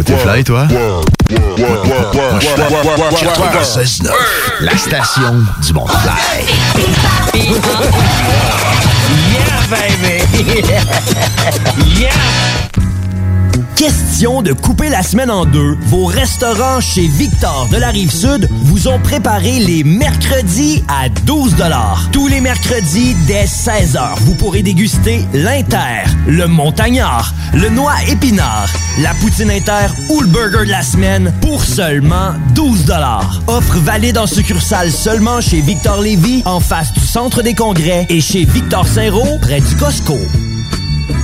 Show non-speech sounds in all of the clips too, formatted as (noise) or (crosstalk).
que t'es fly, toi? 96.9, la station du monde fly. Yeah, baby! (laughs) yeah! Question de couper la semaine en deux, vos restaurants chez Victor de la Rive-Sud vous ont préparé les mercredis à 12 Tous les mercredis dès 16h, vous pourrez déguster l'Inter, le Montagnard, le Noix Épinard, la Poutine Inter ou le Burger de la semaine pour seulement 12 Offre valide en succursale seulement chez Victor Lévy en face du Centre des Congrès et chez Victor Saint-Roch près du Costco.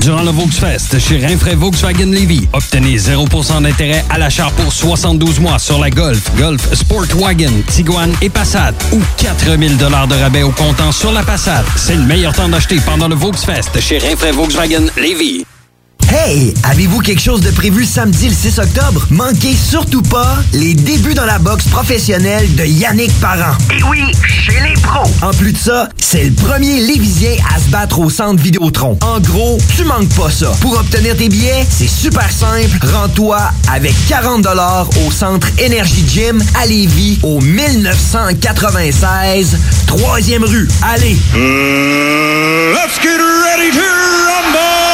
Durant le Volksfest chez Rinfraie Volkswagen Levy, obtenez 0% d'intérêt à l'achat pour 72 mois sur la Golf, Golf Sportwagen, Tiguan et Passat ou 4000 de rabais au comptant sur la Passat. C'est le meilleur temps d'acheter pendant le Volksfest chez Rinfraie Volkswagen Levy. Hey, avez-vous quelque chose de prévu samedi le 6 octobre? Manquez surtout pas les débuts dans la boxe professionnelle de Yannick Parent. Et oui, chez les pros. En plus de ça, c'est le premier Lévisien à se battre au centre Vidéotron. En gros, tu manques pas ça. Pour obtenir tes billets, c'est super simple. Rends-toi avec 40 au centre Énergie Gym à Lévis au 1996 3e rue. Allez! let's get ready to rumble!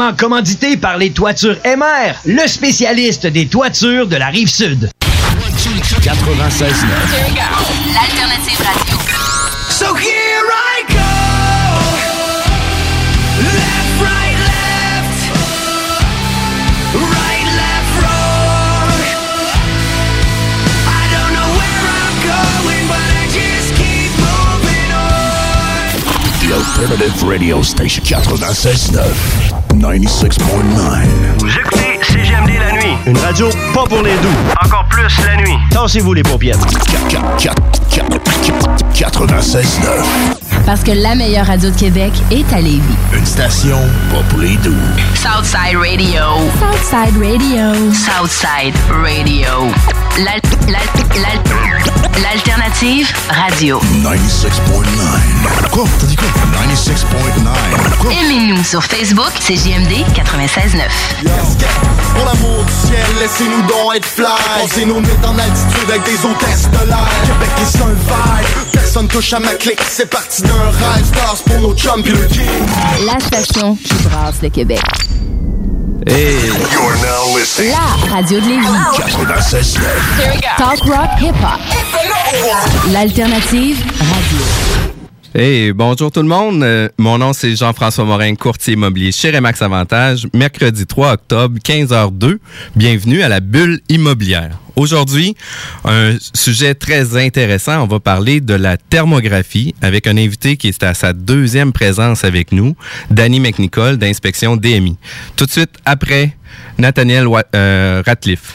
Fièrement commandité par les toitures MR, le spécialiste des toitures de la rive sud. 96.9. L'alternative radio. So here I go. Left, right, left. Right, left, wrong. I don't know where I'm going, but I just keep moving on. The Alternative Radio Station 96.9. 96.9. Vous écoutez CGMD la nuit. Une radio pas pour les doux. Encore plus la nuit. Tassez-vous les paupières. 96.9. Parce que la meilleure radio de Québec est à Lévis. Une station pas pour les doux. Southside Radio. Southside Radio. Southside Radio. L'al- l'al- l'al- L'alternative radio. 96.9. Quoi? T'as dit quoi? 96.9. Quoi? Aimez-nous sur Facebook, c'est JMD 96.9. Pour l'amour du ciel, laissez-nous donc être fly nos nuits en altitude avec des hôtesses de l'air Québec est un vibe, personne touche à ma clique C'est parti d'un rêve, stars pour nos chums pis le king La station qui brasse le Québec. Hey. You're now listening. La radio de Lévis. 96.9. Talk rock hip-hop. L'alternative radio. Hey, bonjour tout le monde. Euh, mon nom c'est Jean-François Morin, courtier immobilier chez Remax Avantage. Mercredi 3 octobre, 15h02. Bienvenue à la bulle immobilière. Aujourd'hui, un sujet très intéressant. On va parler de la thermographie avec un invité qui est à sa deuxième présence avec nous, Danny McNicol d'Inspection DMI. Tout de suite après, Nathaniel euh, Ratliff.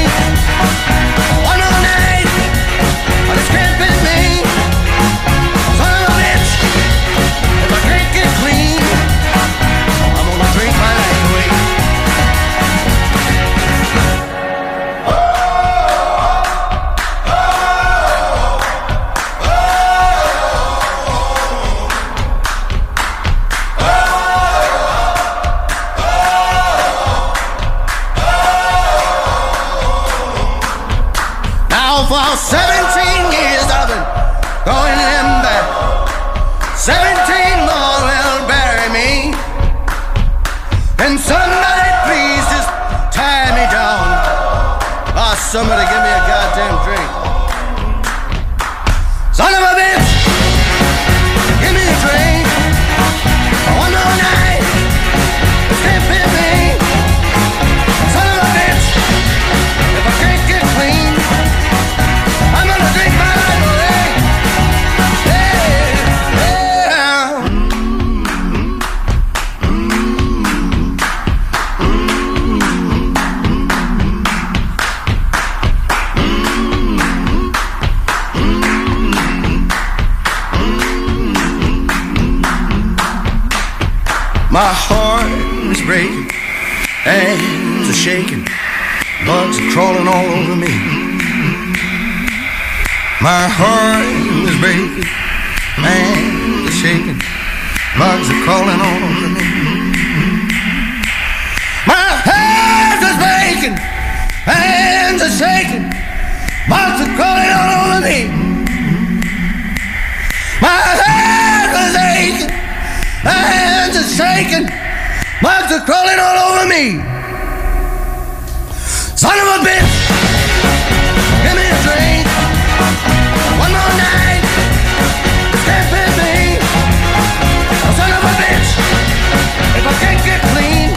some of My heart is breaking, hands are shaking, bugs are crawling all over me. My heart is breaking, hands are shaking, bugs are crawling all over me. My hands are breaking, hands are shaking, bugs are crawling all over me. My hands are shaking. Hands shaking. Bugs are crawling all over me. Son of a bitch. Give me a drink. One more night. Me. Oh, son of a bitch. If I can't get clean,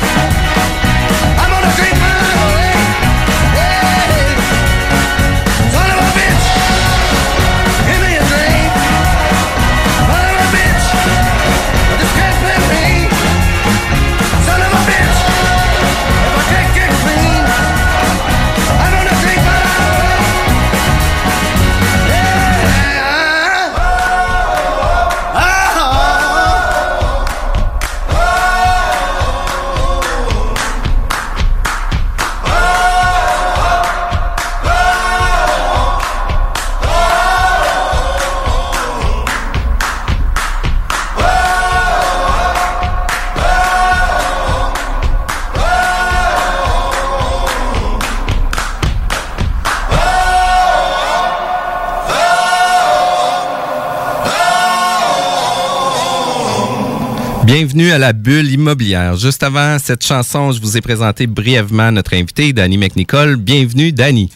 Bienvenue à la bulle immobilière. Juste avant cette chanson, je vous ai présenté brièvement notre invité, Danny McNicol. Bienvenue, Danny.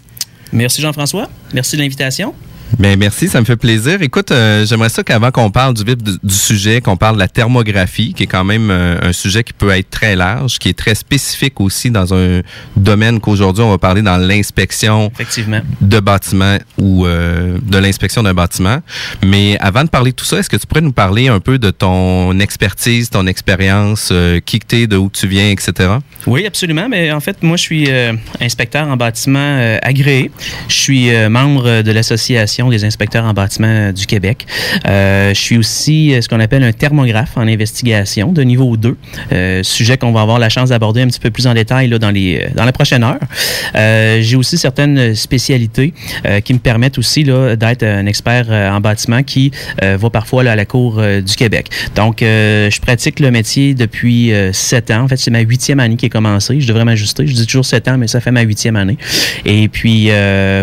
Merci Jean-François. Merci de l'invitation. Bien, merci, ça me fait plaisir. Écoute, euh, j'aimerais ça qu'avant qu'on parle du vif du, du sujet, qu'on parle de la thermographie, qui est quand même euh, un sujet qui peut être très large, qui est très spécifique aussi dans un domaine qu'aujourd'hui on va parler dans l'inspection de bâtiments ou euh, de l'inspection d'un bâtiment. Mais avant de parler de tout ça, est-ce que tu pourrais nous parler un peu de ton expertise, ton expérience, qui que t'es, de où tu viens, etc. Oui, absolument. Mais en fait, moi, je suis inspecteur en bâtiment agréé. Je suis membre de l'Association des inspecteurs en bâtiment euh, du Québec. Euh, je suis aussi euh, ce qu'on appelle un thermographe en investigation de niveau 2, euh, sujet qu'on va avoir la chance d'aborder un petit peu plus en détail là, dans, les, dans la prochaine heure. J'ai aussi certaines spécialités qui me permettent aussi d'être un expert en bâtiment qui va parfois là, à la Cour du Québec. Donc, je pratique le métier depuis sept ans. En fait, c'est ma huitième année qui est commencée. Je devrais m'ajuster. Je dis toujours sept ans, mais ça fait ma huitième année. Et puis,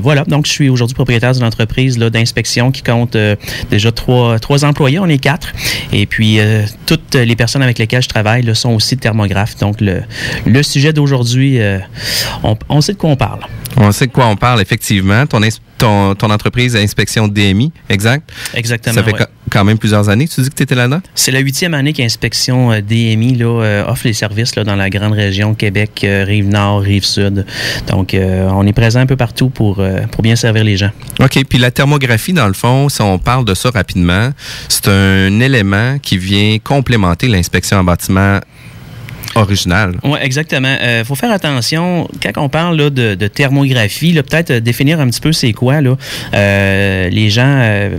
voilà. Donc, je suis aujourd'hui propriétaire d'une entreprise là, d'inspection qui compte euh, déjà trois, trois employés. On est quatre. Et puis, euh, toutes les personnes avec lesquelles je travaille là, sont aussi thermographes. Donc, le, le sujet d'aujourd'hui, euh, on, on sait de quoi on parle. On sait de quoi on parle, effectivement. Ton, ton, ton entreprise Inspection DMI, exact? Exactement. Ça fait ouais. Ca- quand même plusieurs années que tu dis que tu étais là-dedans? C'est la huitième année qu'Inspection euh, DMI là, euh, offre les services là, dans la grande région Québec, euh, Rive-Nord, Rive-Sud. Donc, euh, on est présent un peu partout pour, pour bien servir les gens. OK. Puis la thermographie, dans le fond, si on parle de ça rapidement, c'est un élément qui vient complémenter l'inspection en bâtiment original. Oui, exactement. Il faut faire attention, quand on parle là, de, de thermographie, peut-être euh, définir un petit peu c'est quoi. Là. Euh, les gens euh,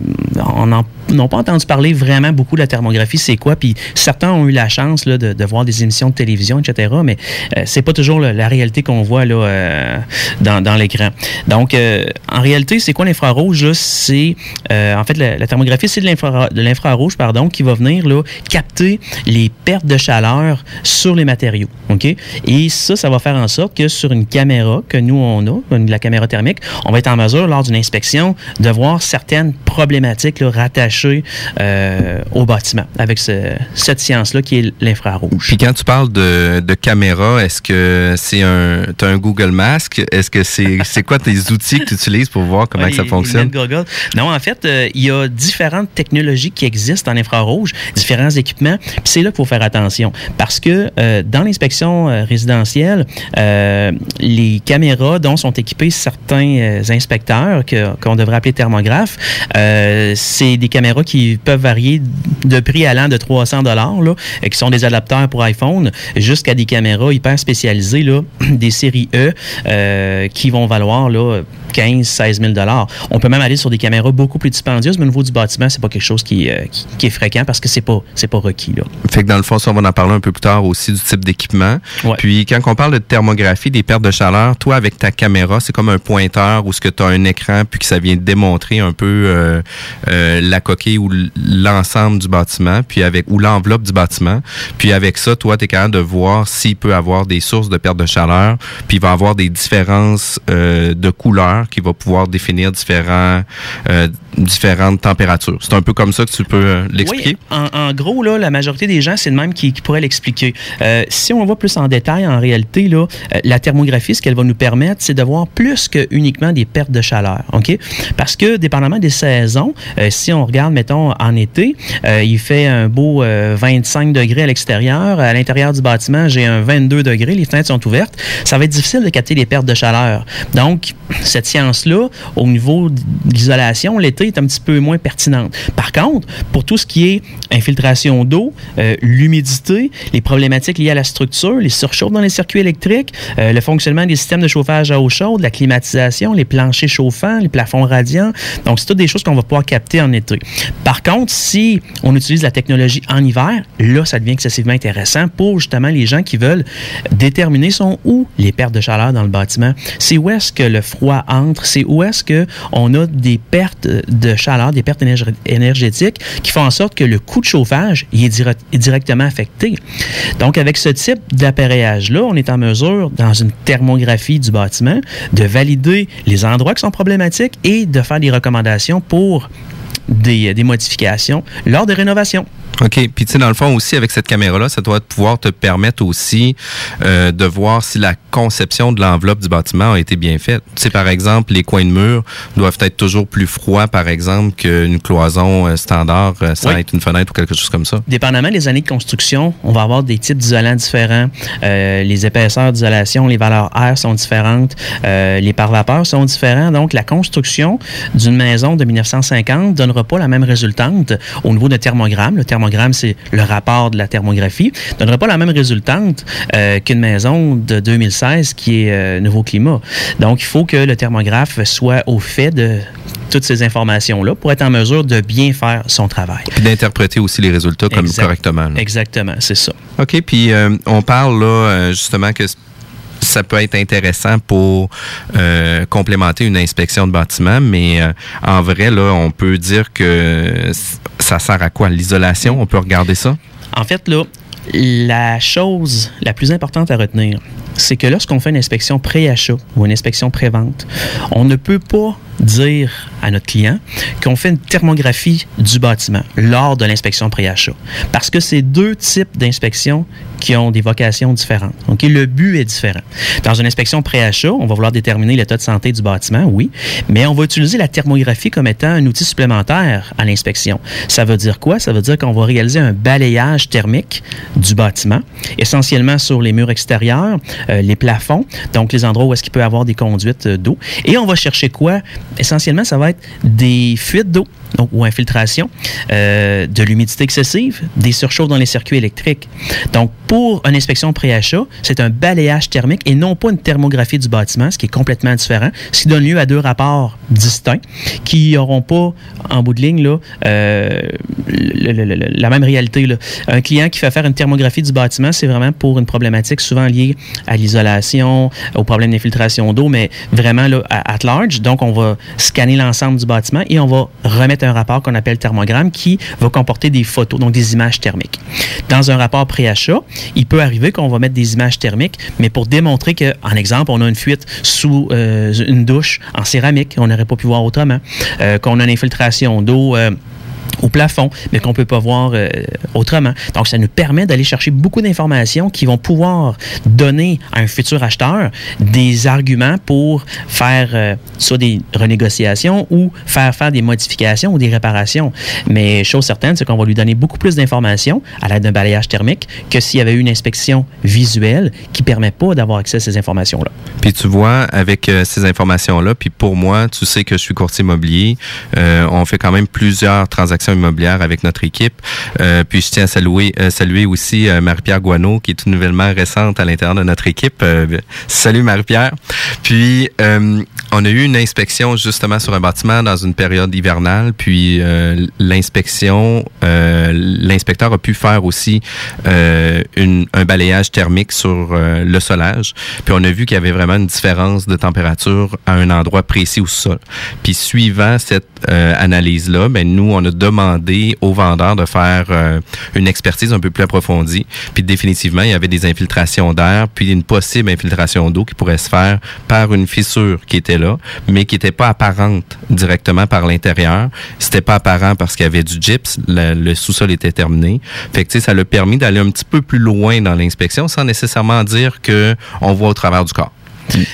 n'ont pas entendu parler vraiment beaucoup de la thermographie, c'est quoi. Puis certains ont eu la chance là, de, de voir des émissions de télévision, etc. Mais euh, c'est pas toujours la, réalité qu'on voit là, euh, dans, dans l'écran. Donc, euh, en réalité, c'est quoi l'infrarouge? C'est euh, en fait la, la thermographie, c'est de l'infrarouge, pardon, qui va venir là, capter les pertes de chaleur sur les matériaux. OK? Et ça, ça va faire en sorte que sur une caméra que nous, on a, la caméra thermique, on va être en mesure, lors d'une inspection, de voir certaines problématiques là, rattachées rattaché euh, au bâtiment avec ce- cette science-là qui est l'infrarouge. Puis quand tu parles de, de caméra, est-ce que c'est un, t'as un Google Mask? Est-ce que c'est, quoi tes outils que tu utilises pour voir comment Ouais, que ça fonctionne? goggles. Non, en fait, euh, il y a différentes technologies qui existent en infrarouge, différents équipements. Puis c'est là qu'il faut faire attention. Parce que euh, dans l'inspection euh, résidentielle, euh, les caméras dont sont équipés certains euh, inspecteurs, qu'on devrait appeler thermographes, euh, c'est des caméras qui peuvent varier de prix allant de 300 dollars, euh, qui sont des adapteurs pour iPhone, jusqu'à des caméras hyper spécialisées, là, (clears throat) des séries E, euh, qui vont valoir là, 15, 16 000 dollars. On peut même aller sur des caméras beaucoup plus dispendieuses, mais au niveau du bâtiment, c'est pas quelque chose qui, euh, qui, est fréquent parce que c'est pas, c'est pas requis. Fait que dans le fond, ça, on va en parler un peu plus tard aussi du type d'équipement. Puis quand on parle de thermographie, des pertes de chaleur, toi, avec ta caméra, c'est comme un pointeur où ce que tu as un écran puis que ça vient démontrer un peu euh, euh, la coquille ou l'ensemble du bâtiment, puis avec ou l'enveloppe du bâtiment. Puis avec ça, toi, tu es capable de voir s'il peut avoir des sources de perte de chaleur, puis il va avoir des différences euh, de couleurs qui va pouvoir définir différents euh, différentes températures. C'est un peu comme ça que tu peux euh, l'expliquer? Oui, en, en gros, là, la majorité des gens, c'est le même qui, qui pourrait l'expliquer. Euh, si on va plus en détail, en réalité, là, euh, la thermographie, ce qu'elle va nous permettre, c'est de voir plus que uniquement des pertes de chaleur. OK? Parce que, dépendamment des saisons, euh, si on regarde, mettons, en été, euh, il fait un beau euh, 25 degrés à l'extérieur. À l'intérieur du bâtiment, j'ai un 22 degrés. Les fenêtres sont ouvertes. Ça va être difficile de capter les pertes de chaleur. Donc, cette science-là, au niveau de l'isolation, l'été est un petit peu moins pertinente. Par contre, pour tout ce qui est infiltration d'eau, euh, l'humidité, les problématiques liées à la structure, les surchauffes dans les circuits électriques, euh, le fonctionnement des systèmes de chauffage à eau chaude, la climatisation, les planchers chauffants, les plafonds radiants. Donc, c'est toutes des choses qu'on va pouvoir capter en été. Par contre, si on utilise la technologie en hiver, là, ça devient excessivement intéressant pour justement les gens qui veulent déterminer sont où les pertes de chaleur dans le bâtiment. C'est où est-ce que le froid entre, c'est où est-ce que on a des pertes de chaleur, des pertes énerg- énergétiques qui font en sorte que le coût de chauffage il est, est directement affecté. Donc, avec ce type d'appareillage-là, on est en mesure, dans une thermographie du bâtiment, de valider les endroits qui sont problématiques et de faire des recommandations pour des, des modifications lors de rénovations. OK. Puis, tu sais, dans le fond aussi, avec cette caméra-là, ça doit pouvoir te permettre aussi euh, de voir si la conception de l'enveloppe du bâtiment a été bien faite. Tu sais, par exemple, les coins de mur doivent être toujours plus froids, par exemple, qu'une cloison euh, standard euh, sans Oui. être une fenêtre ou quelque chose comme ça. Dépendamment des années de construction, on va avoir des types d'isolants différents. Euh, les épaisseurs d'isolation, les valeurs R sont différentes. Euh, les pare-vapeurs sont différents. Donc, la construction d'une maison de 1950 donnera pas la même résultante au niveau de thermogramme. Le thermogramme, c'est le rapport de la thermographie. donnera pas la même résultante euh, qu'une maison de 2016 qui est euh, nouveau climat. Donc, il faut que le thermographe soit au fait de toutes ces informations-là pour être en mesure de bien faire son travail. Puis d'interpréter aussi les résultats comme Exact- correctement. là. Exactement, c'est ça. OK, puis euh, on parle là justement que ça peut être intéressant pour euh, complémenter une inspection de bâtiment, mais euh, en vrai, là, on peut dire que ça sert à quoi? L'isolation, on peut regarder ça? En fait, là, la chose la plus importante à retenir, c'est que lorsqu'on fait une inspection pré-achat ou une inspection pré-vente, on ne peut pas dire à notre client qu'on fait une thermographie du bâtiment lors de l'inspection pré-achat. Parce que c'est deux types d'inspections qui ont des vocations différentes. OK? Le but est différent. Dans une inspection pré-achat, on va vouloir déterminer l'état de santé du bâtiment, oui, mais on va utiliser la thermographie comme étant un outil supplémentaire à l'inspection. Ça veut dire quoi? Ça veut dire qu'on va réaliser un balayage thermique du bâtiment, essentiellement sur les murs extérieurs, les plafonds, donc les endroits où est-ce qu'il peut avoir des conduites euh, d'eau. Et on va chercher quoi? Essentiellement, ça va être des fuites d'eau donc, ou infiltration, euh, de l'humidité excessive, des surchauffes dans les circuits électriques. Donc, pour une inspection pré-achat, c'est un balayage thermique et non pas une thermographie du bâtiment, ce qui est complètement différent, ce qui donne lieu à deux rapports distincts qui n'auront pas, en bout de ligne, là, euh, la même réalité. Un client qui fait faire une thermographie du bâtiment, c'est vraiment pour une problématique souvent liée à l'isolation, au problème d'infiltration d'eau, mais vraiment là, à large. Donc, on va scanner l'ensemble du bâtiment et on va remettre un rapport qu'on appelle thermogramme qui va comporter des photos, donc des images thermiques. Dans un rapport pré-achat, il peut arriver qu'on va mettre des images thermiques, mais pour démontrer que, en exemple, on a une fuite sous euh, une douche en céramique, on n'aurait pas pu voir autrement, euh, qu'on a une infiltration d'eau. euh, au plafond, mais qu'on peut pas voir euh, autrement. Donc, ça nous permet d'aller chercher beaucoup d'informations qui vont pouvoir donner à un futur acheteur des arguments pour faire euh, soit des renégociations ou faire faire des modifications ou des réparations. Mais chose certaine, c'est qu'on va lui donner beaucoup plus d'informations à l'aide d'un balayage thermique que s'il y avait eu une inspection visuelle qui permet pas d'avoir accès à ces informations-là. Puis tu vois, avec euh, ces informations-là, puis pour moi, tu sais que je suis courtier immobilier, on fait quand même plusieurs transactions immobilières avec notre équipe. Euh, puis je tiens à saluer, euh, saluer aussi euh, Marie-Pierre Guano, qui est tout nouvellement récente à l'intérieur de notre équipe. Salut Marie-Pierre. Puis on a eu une inspection justement sur un bâtiment dans une période hivernale, puis l'inspection, l'inspecteur a pu faire aussi un balayage thermique sur le solage. Puis on a vu qu'il y avait vraiment une différence de température à un endroit précis au sol. Puis suivant cette analyse-là, ben nous, on a demandé au vendeur de faire euh, une expertise un peu plus approfondie. Puis définitivement, il y avait des infiltrations d'air, puis une possible infiltration d'eau qui pourrait se faire par une fissure qui était là, mais qui n'était pas apparente directement par l'intérieur. C'était pas apparent parce qu'il y avait du gyps, le, sous-sol était terminé. Fait que ça l'a permis d'aller un petit peu plus loin dans l'inspection sans nécessairement dire que on voit au travers du corps.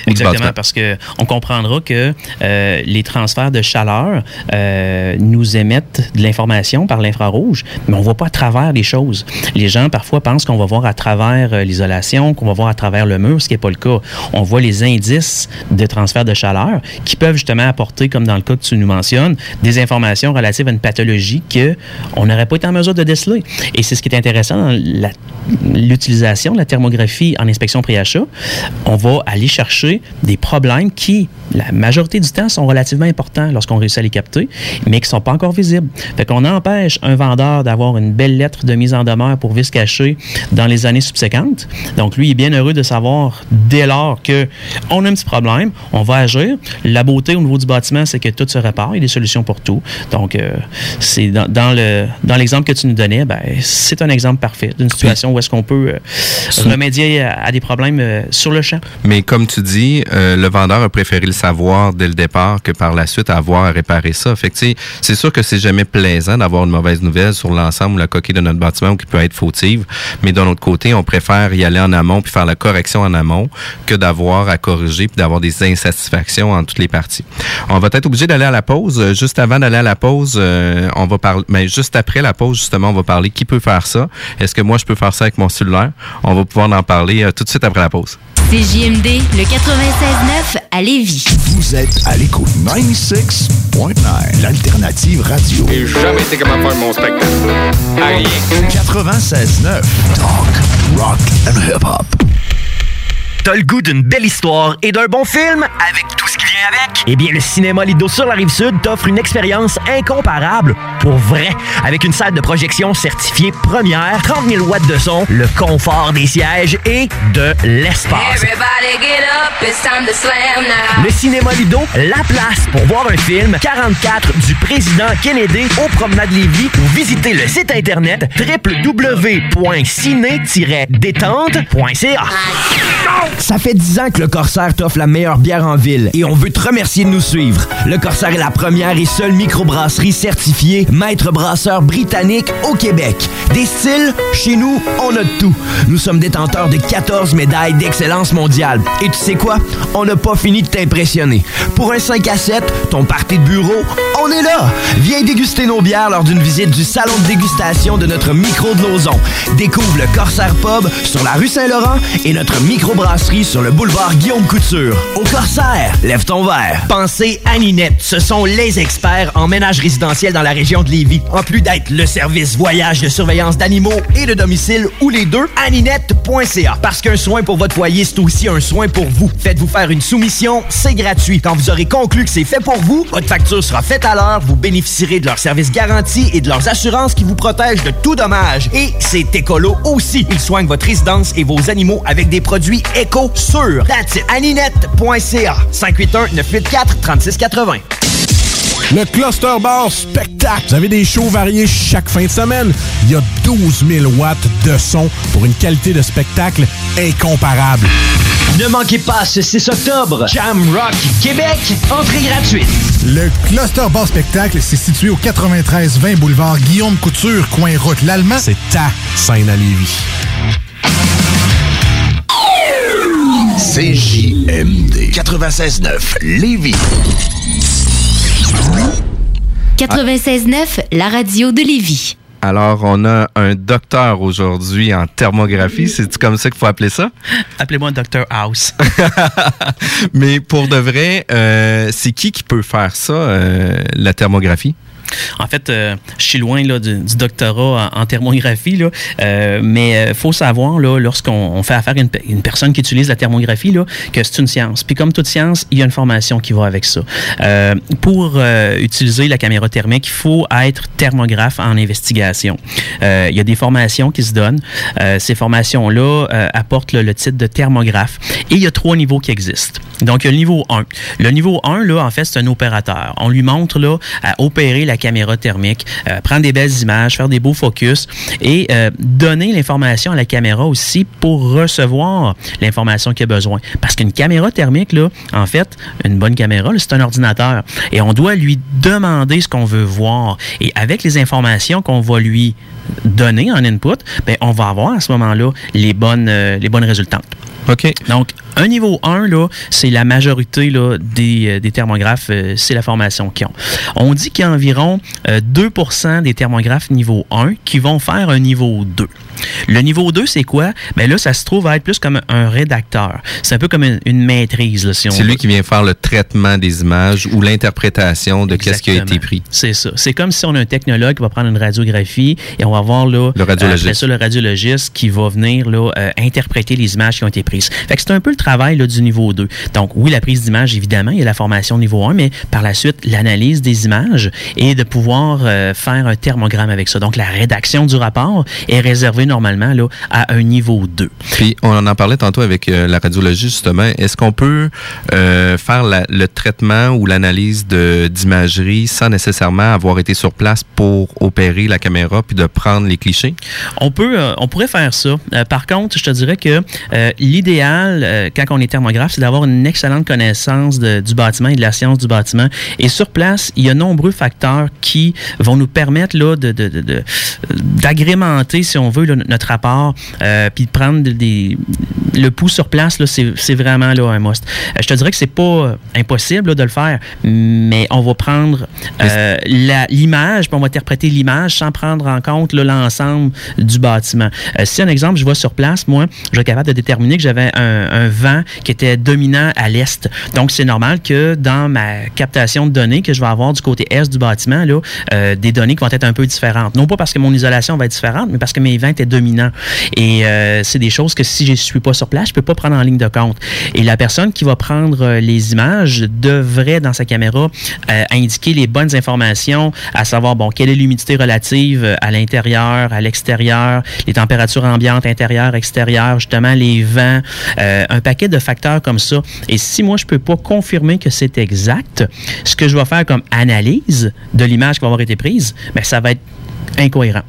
Exactement, parce que on comprendra que euh, les transferts de chaleur euh, nous émettent de l'information par l'infrarouge, mais on voit pas à travers les choses. Les gens parfois pensent qu'on va voir à travers euh, l'isolation, qu'on va voir à travers le mur, ce qui n'est pas le cas. On voit les indices de transfert de chaleur qui peuvent justement apporter, comme dans le cas que tu nous mentionnes, des informations relatives à une pathologie que on n'aurait pas été en mesure de déceler. Et c'est ce qui est intéressant dans la- l'utilisation de la thermographie en inspection pré-achat. On va aller chercher des problèmes qui, la majorité du temps, sont relativement importants lorsqu'on réussit à les capter, mais qui ne sont pas encore visibles. Fait qu'on empêche un vendeur d'avoir une belle lettre de mise en demeure pour vice caché dans les années subséquentes. Donc, lui, il est bien heureux de savoir, dès lors que on a un petit problème, on va agir. La beauté au niveau du bâtiment, c'est que tout se répare, il y a des solutions pour tout. Donc, euh, c'est dans, dans le dans l'exemple que tu nous donnais, ben, c'est un exemple parfait d'une situation où est-ce qu'on peut euh, remédier à, à des problèmes euh, sur le champ. Mais comme tu dis, euh, le vendeur a préféré le savoir dès le départ que par la suite avoir à réparer ça. Fait c'est sûr que c'est jamais plaisant d'avoir une mauvaise nouvelle sur l'ensemble ou la coquille de notre bâtiment ou qui peut être fautive. Mais d'un autre côté, on préfère y aller en amont puis faire la correction en amont que d'avoir à corriger puis d'avoir des insatisfactions en toutes les parties. On va être obligé d'aller à la pause. Juste avant d'aller à la pause, euh, on va parler, mais juste après la pause, justement, on va parler qui peut faire ça. Est-ce que moi, je peux faire ça avec mon cellulaire? On va pouvoir en parler euh, tout de suite après la pause. C'est JMD, le 96.9 à Lévis. Vous êtes à l'écoute 96.9, l'alternative radio. J'ai jamais été capable de faire mon spectacle. À rien. 96.9, talk, rock and hip-hop. T'as le goût d'une belle histoire et d'un bon film avec tout ce qui avec? Eh bien, le Cinéma Lido sur la Rive-Sud t'offre une expérience incomparable pour vrai. Avec une salle de projection certifiée première, 30 000 watts de son, le confort des sièges et de l'espace. Everybody get up, it's time to slam now. Le Cinéma Lido, la place pour voir un film 44 du président Kennedy au Promenade Lévis ou visiter le site internet www.ciné-détente.ca. Ça fait 10 ans que le Corsaire t'offre la meilleure bière en ville et on veut te remercier de nous suivre. Le Corsaire est la première et seule microbrasserie certifiée maître brasseur britannique au Québec. Des styles, chez nous, on a de tout. Nous sommes détenteurs de 14 médailles d'excellence mondiale. Et tu sais quoi? On n'a pas fini de t'impressionner. Pour un 5 à 7, ton party de bureau, on est là! Viens déguster nos bières lors d'une visite du salon de dégustation de notre micro de Lauson. Découvre le Corsaire Pub sur la rue Saint-Laurent et notre microbrasserie sur le boulevard Guillaume Couture. Au Corsaire, lève ton verre. Pensez à Ninette, ce sont les experts en ménage résidentiel dans la région de Lévis. En plus d'être le service voyage de surveillance d'animaux et de domicile ou les deux, aninette.ca. Parce qu'un soin pour votre foyer, c'est aussi un soin pour vous. Faites-vous faire une soumission, c'est gratuit. Quand vous aurez conclu que c'est fait pour vous, votre facture sera faite à vous bénéficierez de leur service garanti et de leurs assurances qui vous protègent de tout dommage. Et c'est écolo aussi. Ils soignent votre résidence et vos animaux avec des produits éco sûrs. That's aninette.ca 581-984-3680. Le Cluster Bar Spectacle. Vous avez des shows variés chaque fin de semaine. Il y a 12 000 watts de son pour une qualité de spectacle incomparable. Ne manquez pas ce 6 octobre, Jam Rock Québec, entrée gratuite. Le Cluster Bar Spectacle, c'est situé au 93-20 boulevard Guillaume Couture, coin route l'Allemand. C'est ta scène à Lévis. CJMD 96.9 Lévis. 96.9, la radio de Lévis. Alors, on a un docteur aujourd'hui en thermographie. C'est comme ça qu'il faut appeler ça? (laughs) Appelez-moi Dr House. (laughs) Mais pour de vrai, euh, c'est qui qui peut faire ça, euh, la thermographie? En fait, euh, je suis loin là, du, doctorat en, thermographie, euh, mais il faut savoir, lorsqu'on on fait affaire à une, pe- une personne qui utilise la thermographie, là, que c'est une science. Puis comme toute science, il y a une formation qui va avec ça. Euh, pour euh, utiliser la caméra thermique, il faut être thermographe en investigation. Euh, il y a des formations qui se donnent. Euh, ces formations-là euh, apportent le titre de thermographe. Et il y a trois niveaux qui existent. Donc, il y a le niveau 1. Le niveau 1, là, en fait, c'est un opérateur. On lui montre là, à opérer la caméra thermique, euh, prendre des belles images, faire des beaux focus et euh, donner l'information à la caméra aussi pour recevoir l'information qu'il a besoin. Parce qu'une caméra thermique, là, en fait, une bonne caméra, c'est un ordinateur. Et on doit lui demander ce qu'on veut voir. Et avec les informations qu'on va lui donner en input, ben, on va avoir à ce moment-là les bonnes, euh, les bonnes résultantes. OK. Donc, un niveau 1, là, c'est la majorité là, des, euh, des thermographes, euh, c'est la formation qu'ils ont. On dit qu'il y a environ euh, 2% des thermographes niveau 1 qui vont faire un niveau 2. Le niveau 2, c'est quoi? Ben là, ça se trouve à être plus comme un rédacteur. C'est un peu comme une, une maîtrise, là, si on C'est lui qui vient faire le traitement des images ou l'interprétation de qu'est-ce qui a été pris. C'est ça. C'est comme si on a un technologue qui va prendre une radiographie et on va voir là, Le radiologiste. après ça, le radiologiste qui va venir là, euh, interpréter les images qui ont été prises. Fait que c'est un peu le travail là, du niveau 2. Donc oui, la prise d'image, évidemment, il y a la formation niveau 1, mais par la suite, l'analyse des images et de pouvoir euh, faire un thermogramme avec ça. Donc la rédaction du rapport est réservée normalement là, à un niveau 2. Puis on en parlait tantôt avec euh, la radiologie justement. Est-ce qu'on peut euh, faire la- le traitement ou l'analyse d'imagerie sans nécessairement avoir été sur place pour opérer la caméra puis de prendre les clichés? On peut, euh, on pourrait faire ça. Euh, par contre, je te dirais que euh, l'idéal, euh, quand on est thermographe, c'est d'avoir une excellente connaissance de- du bâtiment et de la science du bâtiment. Et sur place, il y a nombreux facteurs qui vont nous permettre là de, de- de- de- d'agrémenter, si on veut, là, notre rapport, euh, puis de prendre des, le pouls sur place. Là, c'est, vraiment là un must. Euh, je te dirais que c'est pas impossible là, de le faire, mais on va prendre l'image, puis on va interpréter l'image sans prendre en compte l'ensemble du bâtiment. Si un exemple, je vais sur place, moi, je être capable de déterminer que j'avais un, un vent qui était dominant à l'est. Donc, c'est normal que dans ma captation de données que je vais avoir du côté est du bâtiment, là, euh, des données qui vont être un peu différentes. Non pas parce que mon isolation va être différente, mais parce que mes vents étaient dominants. Et euh, c'est des choses que si je ne suis pas sur place, je peux pas prendre en ligne de compte. Et la personne qui va prendre euh, les images devrait, dans sa caméra, indiquer les bonnes informations, à savoir, bon, quelle est l'humidité relative à l'intérieur, à l'extérieur, les températures ambiantes intérieures, extérieures, justement, les vents, euh, un paquet de facteurs comme ça. Et si moi, je peux pas confirmer que c'est exact, ce que je vais faire comme analyse de l'image qui va avoir été prise, ben, ça va être incohérent.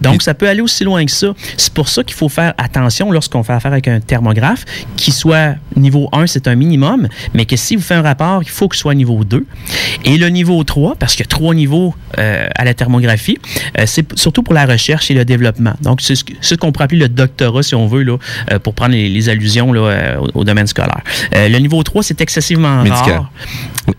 Donc, ça peut aller aussi loin que ça. C'est pour ça qu'il faut faire attention lorsqu'on fait affaire avec un thermographe, qui soit niveau 1, c'est un minimum, mais que si vous faites un rapport, il faut que ce soit niveau 2. Et le niveau 3, parce qu'il y a trois niveaux euh, à la thermographie, euh, c'est surtout pour la recherche et le développement. Donc, c'est ce qu'on pourrait appeler le doctorat, si on veut, là, euh, pour prendre les, les allusions là, au, au domaine scolaire. Le niveau 3, c'est excessivement Médical. rare.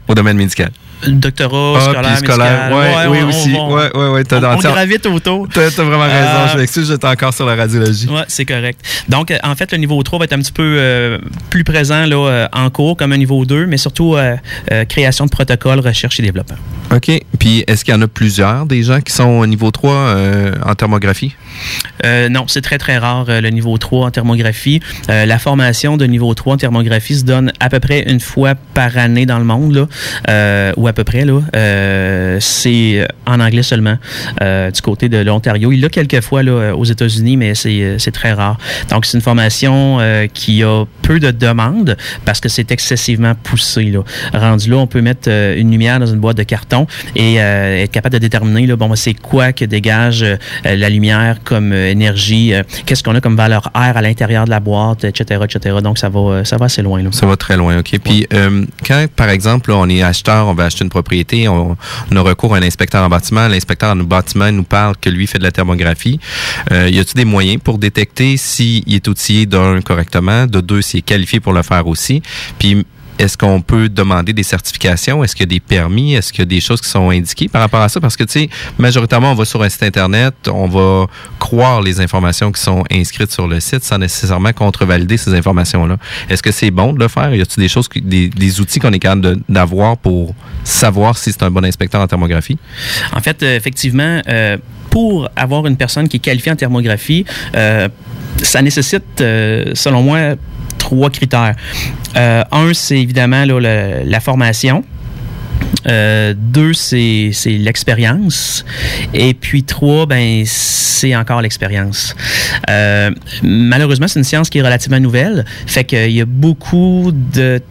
Au domaine médical. Doctorat, Ah, scolaire, puis scolaire. médical. Ouais, oui, on- aussi. on- Ouais, ouais, ouais, t'as on, on gravite autour. T'as t'as vraiment raison. Euh, Je m'excuse, j'étais encore sur la radiologie. Oui, c'est correct. Donc, euh, en fait, le niveau 3 va être un petit peu euh, plus présent là, euh, en cours comme un niveau 2, mais surtout euh, euh, création de protocoles, recherche et développement. OK. Puis est-ce qu'il y en a plusieurs des gens qui sont au niveau 3 euh, en thermographie? Euh, non, c'est très, très rare euh, le niveau 3 en thermographie. Euh, la formation de niveau 3 en thermographie se donne à peu près une fois par année dans le monde, là, euh, ou à peu près. là. Euh, c'est en anglais seulement, du côté de l'Ontario. Il l'a quelques fois là, aux États-Unis, mais c'est très rare. Donc, c'est une formation qui a peu de demandes parce que c'est excessivement poussé. Rendu là, on peut mettre une lumière dans une boîte de carton, et être capable de déterminer là, bon, ben, c'est quoi que dégage la lumière comme euh, énergie, euh, qu'est-ce qu'on a comme valeur R à l'intérieur de la boîte, etc., etc. Donc, ça va, euh, ça va assez loin. Là. Ça va très loin, OK. Puis, euh, quand, par exemple, là, on est acheteur, on va acheter une propriété, on, on a recours à un inspecteur en bâtiment, l'inspecteur en bâtiment nous parle que lui fait de la thermographie. Euh, y a-t-il des moyens pour détecter s'il est outillé d'un correctement, de deux, s'il est qualifié pour le faire aussi? Puis, est-ce qu'on peut demander des certifications? Est-ce qu'il y a des permis? Est-ce qu'il y a des choses qui sont indiquées par rapport à ça? Parce que, tu sais, majoritairement, on va sur un site Internet, on va croire les informations qui sont inscrites sur le site sans nécessairement contrevalider ces informations-là. Est-ce que c'est bon de le faire? Y a-t-il des choses, des, outils qu'on est capable d'avoir pour savoir si c'est un bon inspecteur en thermographie? En fait, euh, effectivement, euh, pour avoir une personne qui est qualifiée en thermographie, euh, ça nécessite, selon moi, trois critères. Euh, un, c'est évidemment la formation. Euh, deux, c'est c'est l'expérience. Et puis trois, ben c'est encore l'expérience. Euh, malheureusement, c'est une science qui est relativement nouvelle. Fait qu'il y a beaucoup de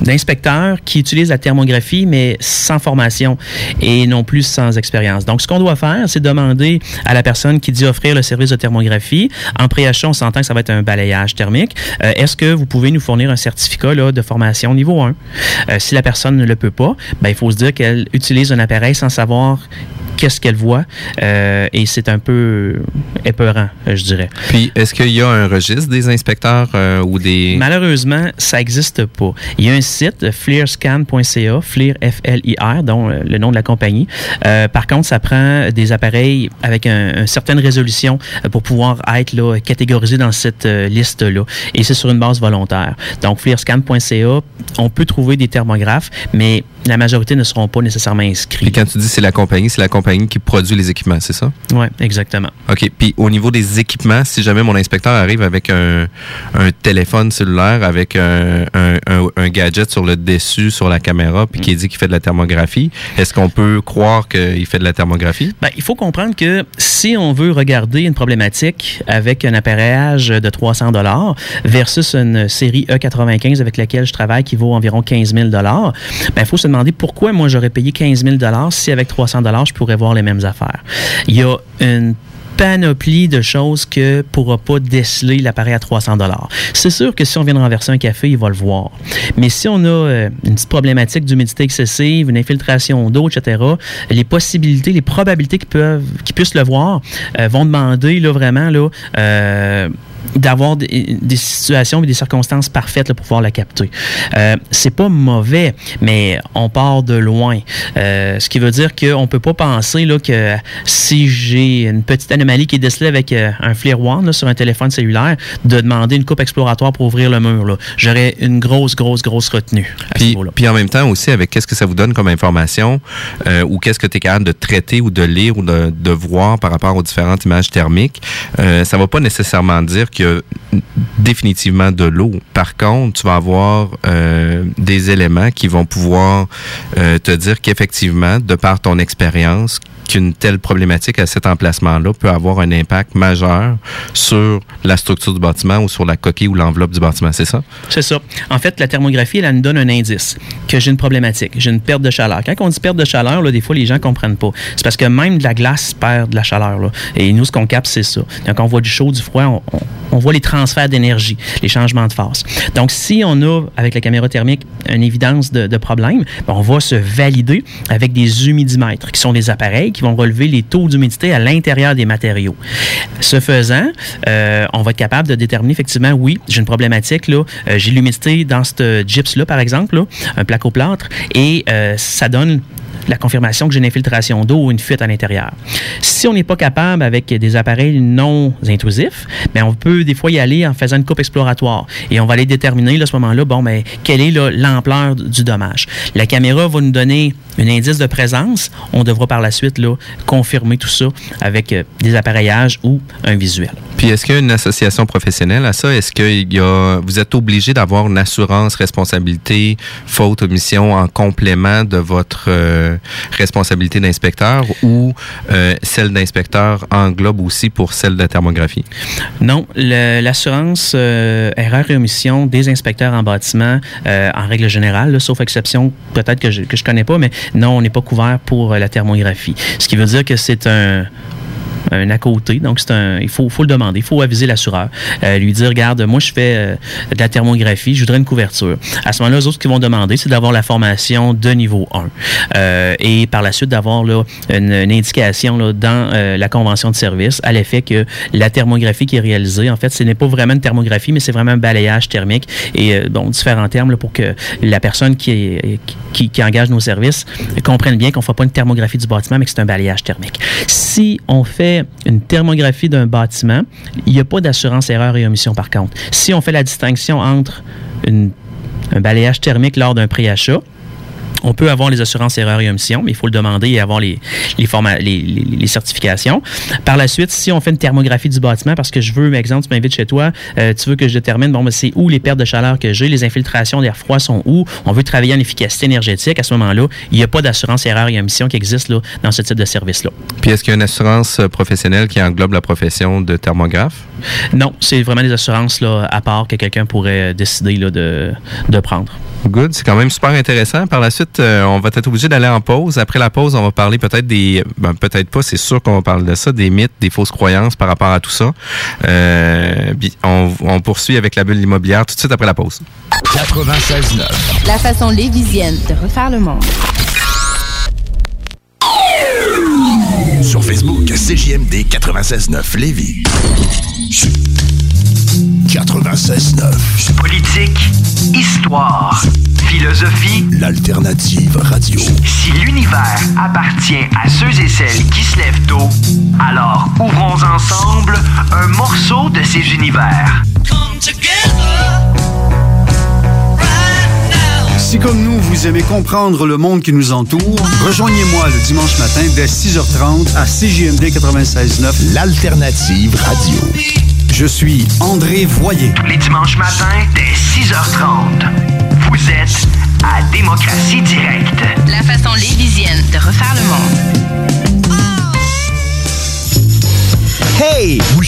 d'inspecteurs qui utilisent la thermographie, mais sans formation et non plus sans expérience. Donc, ce qu'on doit faire, c'est demander à la personne qui dit offrir le service de thermographie, en préachat, on s'entend que ça va être un balayage thermique, euh, est-ce que vous pouvez nous fournir un certificat de formation niveau 1? Euh, si la personne ne le peut pas, ben, il faut se dire qu'elle utilise un appareil sans savoir qu'est-ce qu'elle voit euh, et c'est un peu épeurant, je dirais. Puis, est-ce qu'il y a un registre des inspecteurs euh, ou des... Malheureusement, ça n'existe pas. Il y a un site, flearscan.ca, Flear, F-L-I-R, dont euh, le nom de la compagnie. Euh, par contre, ça prend des appareils avec un- une certaine résolution euh, pour pouvoir être là, catégorisé dans cette euh, liste-là. Et c'est sur une base volontaire. Donc, flearscan.ca, on peut trouver des thermographes, mais la majorité ne seront pas nécessairement inscrits. Puis quand tu dis c'est la compagnie, c'est la compagnie qui produit les équipements, c'est ça? Oui, exactement. OK. Puis au niveau des équipements, si jamais mon inspecteur arrive avec un, un téléphone cellulaire, avec un, un- un- un gadget sur le dessus, sur la caméra, puis qui dit qu'il fait de la thermographie, est-ce qu'on peut croire qu'il fait de la thermographie? Ben, il faut comprendre que si on veut regarder une problématique avec un appareillage de 300 dollars versus une série E95 avec laquelle je travaille qui vaut environ 15 000 dollars, ben, il faut se demander pourquoi moi j'aurais payé 15 000 dollars si avec 300 dollars je pourrais voir les mêmes affaires. Il y a une panoplie de choses que pourra pas déceler l'appareil à 300 dollars. C'est sûr que si on vient de renverser un café, il va le voir. Mais si on a euh, une petite problématique d'humidité excessive, une infiltration d'eau, etc., les possibilités, les probabilités qu'ils peuvent, puissent le voir, euh, vont demander là vraiment là. euh, d'avoir des, des situations et des circonstances parfaites là, pour pouvoir la capter. Euh, c'est pas mauvais, mais on part de loin. Euh, ce qui veut dire qu'on peut pas penser là, que si j'ai une petite anomalie qui est décelée avec euh, un Flare One là, sur un téléphone cellulaire, de demander une coupe exploratoire pour ouvrir le mur. J'aurais une grosse, grosse, grosse retenue Puis, puis en même temps aussi, avec qu'est-ce que ça vous donne comme information ou qu'est-ce que tu es capable de traiter ou de lire ou de, de voir par rapport aux différentes images thermiques, ça va pas nécessairement dire définitivement de l'eau. Par contre, tu vas avoir euh, des éléments qui vont pouvoir euh, te dire qu'effectivement, de par ton expérience, qu'une telle problématique à cet emplacement-là peut avoir un impact majeur sur la structure du bâtiment ou sur la coquille ou l'enveloppe du bâtiment, c'est ça? C'est ça. En fait, la thermographie, elle, nous donne un indice que j'ai une problématique, j'ai une perte de chaleur. Quand on dit perte de chaleur, là, des fois, les gens comprennent pas. C'est parce que même de la glace perd de la chaleur. Et nous, ce qu'on capte, c'est ça. Donc, on voit du chaud, du froid, on, voit les transferts d'énergie, les changements de phase. Donc, si on a, avec la caméra thermique, une évidence de, de problème, ben, on va se valider avec des humidimètres, qui sont des appareils qui vont relever les taux d'humidité à l'intérieur des matériaux. Ce faisant, euh, on va être capable de déterminer effectivement, oui, j'ai une problématique, là, euh, j'ai l'humidité dans ce gypse-là, par exemple, un placo-plâtre, et euh, ça donne la confirmation que j'ai une infiltration d'eau ou une fuite à l'intérieur. Si on n'est pas capable avec des appareils non intrusifs, ben on peut des fois y aller en faisant une coupe exploratoire et on va aller déterminer à ce moment-là, bon, ben, quelle est l'ampleur du dommage. La caméra va nous donner un indice de présence. On devra par la suite là, confirmer tout ça avec euh, des appareillages ou un visuel. Puis est-ce qu'il y a une association professionnelle à ça? Est-ce que y a, vous êtes obligé d'avoir une assurance, responsabilité, faute, omission en complément de votre euh, responsabilité d'inspecteur ou euh, celle d'inspecteur englobe aussi pour celle de thermographie? Non, l'assurance erreur et omission des inspecteurs en bâtiment, en règle générale, là, sauf exception peut-être que je que je connais pas, mais non, on n'est pas couvert pour euh, la thermographie. Ce qui veut dire que c'est un un à côté. Donc, c'est un, il faut, faut le demander. Il faut aviser l'assureur. Euh, lui dire, regarde, moi, je fais euh, de la thermographie, je voudrais une couverture. À ce moment-là, les autres qui vont demander, c'est d'avoir la formation de niveau 1. Euh, et par la suite, d'avoir là, une, indication là, dans la convention de service à l'effet que la thermographie qui est réalisée, en fait, ce n'est pas vraiment une thermographie, mais c'est vraiment un balayage thermique et, bon, différents termes pour que la personne qui, qui, qui engage nos services comprenne bien qu'on ne fait pas une thermographie du bâtiment, mais que c'est un balayage thermique. Si on fait une thermographie d'un bâtiment, il n'y a pas d'assurance erreur et omission par contre. Si on fait la distinction entre un balayage thermique lors d'un préachat, on peut avoir les assurances erreurs et omissions, mais il faut le demander et avoir les, les, forma- les, les- les certifications. Par la suite, si on fait une thermographie du bâtiment, parce que je veux, par exemple, tu m'invites chez toi, euh, tu veux que je détermine, bon, ben, c'est où les pertes de chaleur que j'ai, les infiltrations d'air froid sont où, on veut travailler en efficacité énergétique, à ce moment-là, il n'y a pas d'assurance erreur et omission qui existe là, dans ce type de service-là. Puis est-ce qu'il y a une assurance euh, professionnelle qui englobe la profession de thermographe? Non, c'est vraiment des assurances là, à part que quelqu'un pourrait décider là, de, de prendre. Good, c'est quand même super intéressant. Par la suite, euh, on va être obligé d'aller en pause. Après la pause, on va parler peut-être des, ben, peut-être pas, c'est sûr qu'on va parler de ça, des mythes, des fausses croyances par rapport à tout ça. Euh, puis on, on poursuit avec la bulle immobilière tout de suite après la pause. 96.9. La façon lévisienne de refaire le monde. Sur Facebook, CJMD 96.9 Lévis. 96.9. Politique, histoire, philosophie. L'alternative radio. Si l'univers appartient à ceux et celles qui se lèvent tôt, alors ouvrons ensemble un morceau de ces univers. Si comme nous, vous aimez comprendre le monde qui nous entoure, rejoignez-moi le dimanche matin dès 6h30 à CJMD 96.9. L'alternative radio. Je suis André Voyer. Les dimanches matins dès 6h30. Vous êtes à Démocratie Directe. La façon lévisienne de refaire le monde.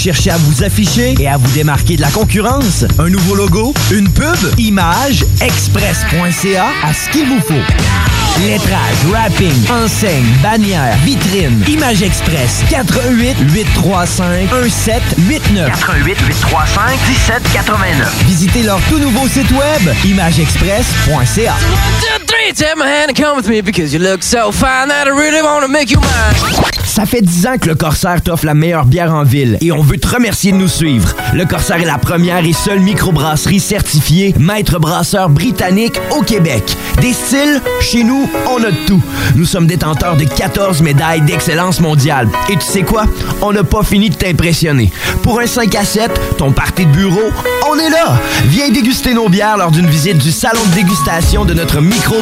Cherchez à vous afficher et à vous démarquer de la concurrence? Un nouveau logo? Une pub? Image? Express.ca à ce qu'il vous faut. Lettrage, wrapping, enseigne, bannière, vitrine. Image Express. 88 835 1789. 88 835 1789. Visitez leur tout nouveau site web imageexpress.ca. Two, three, take my hand and come with me because you look so fine that I really want to make you mine. Ça fait 10 ans que le Corsaire t'offre la meilleure bière en ville et on veut te remercier de nous suivre. Le Corsaire est la première et seule microbrasserie certifiée maître brasseur britannique au Québec. Des styles, chez nous, on a de tout. Nous sommes détenteurs de 14 médailles d'excellence mondiale. Et tu sais quoi? On n'a pas fini de t'impressionner. Pour un 5 à 7, ton party de bureau, on est là! Viens déguster nos bières lors d'une visite du salon de dégustation de notre micro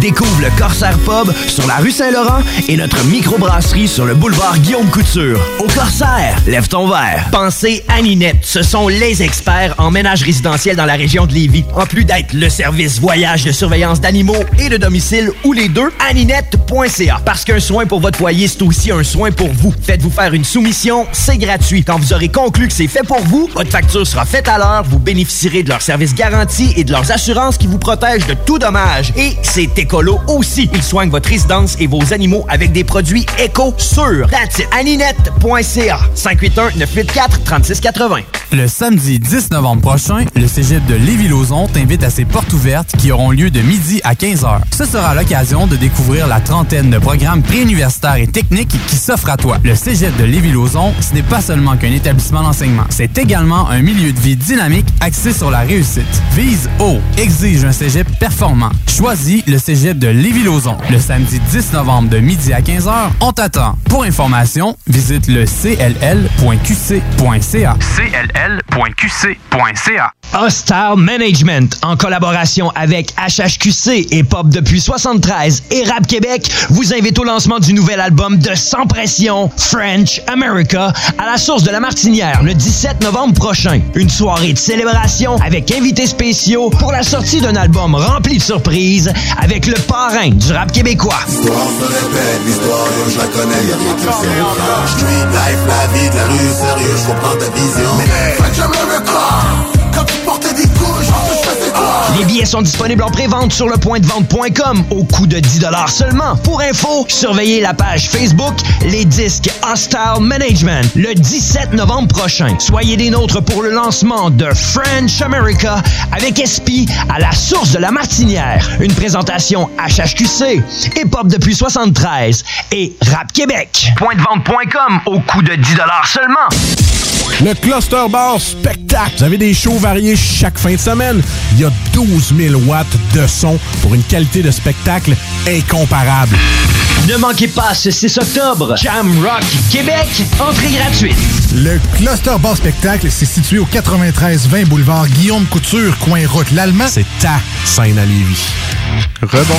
Découvre le Corsaire Pub sur la rue Saint-Laurent et notre microbrasserie sur le boulevard Guillaume Couture. Au Corsaire, lève ton verre. Pensez à Ninette, ce sont les experts en ménage résidentiel dans la région de Lévis. En plus d'être le service voyage de surveillance d'animaux et de domicile ou les deux, aninette.ca. Parce qu'un soin pour votre foyer, c'est aussi un soin pour vous. Faites-vous faire une soumission, c'est gratuit. Quand vous aurez conclu que c'est fait pour vous, votre facture sera faite à l'heure, vous bénéficierez de leurs services garantis et de leurs assurances qui vous protègent de tout dommage. Et c'est écolo aussi. Ils soignent votre résidence et vos animaux avec des produits éco sûrs. That's it. aninette.ca 581-984-3680. Le samedi 10 novembre prochain, le cégep de Lévis-Lauzon t'invite à ses portes ouvertes qui auront lieu de midi à 15h. Ce sera l'occasion de découvrir la trentaine de programmes préuniversitaires et techniques qui s'offrent à toi. Le cégep de Lévis-Lauzon, ce n'est pas seulement qu'un établissement d'enseignement, c'est également un milieu de vie dynamique axé sur la réussite. Vise haut, exige un cégep performant. Le cégep de Lévis-Lauzon. Le samedi 10 novembre de midi à 15h, on t'attend. Pour information, visite le cll.qc.ca. cll.qc.ca. Hostile Management, en collaboration avec HHQC et Pop depuis 73 et Rap Québec, vous invite au lancement du nouvel album de Sans Pression, French America, à la source de la Martinière le 17 novembre prochain. Une soirée de célébration avec invités spéciaux pour la sortie d'un album rempli de surprises avec le parrain du rap québécois. L'histoire se répète, l'histoire, yo, je la connais, y'a rien que c'est Street life, la vie de la rue, sérieux, je comprends ta vision. Mais hey, faites jamais le corps, quand tu portais des Les billets sont disponibles en pré-vente sur le point de vente.com au coût de 10 seulement. Pour info, surveillez la page Facebook Les Disques Hostile Management le 17 novembre prochain. Soyez des nôtres pour le lancement de French America avec SP à la source de la Martinière. Une présentation HHQC, hip-hop depuis 73 et Rap Québec. Point de vente.com au coût de 10 seulement. Le Cluster Bar Spectacle. Vous avez des shows variés chaque fin de semaine. Il y a 12 000 watts de son pour une qualité de spectacle incomparable. Ne manquez pas ce 6 octobre, Jam Rock Québec, entrée gratuite. Le Cluster Bar Spectacle, c'est situé au 93-20 boulevard Guillaume Couture, coin route l'Allemand. C'est ta scène à Lévis. Rebond.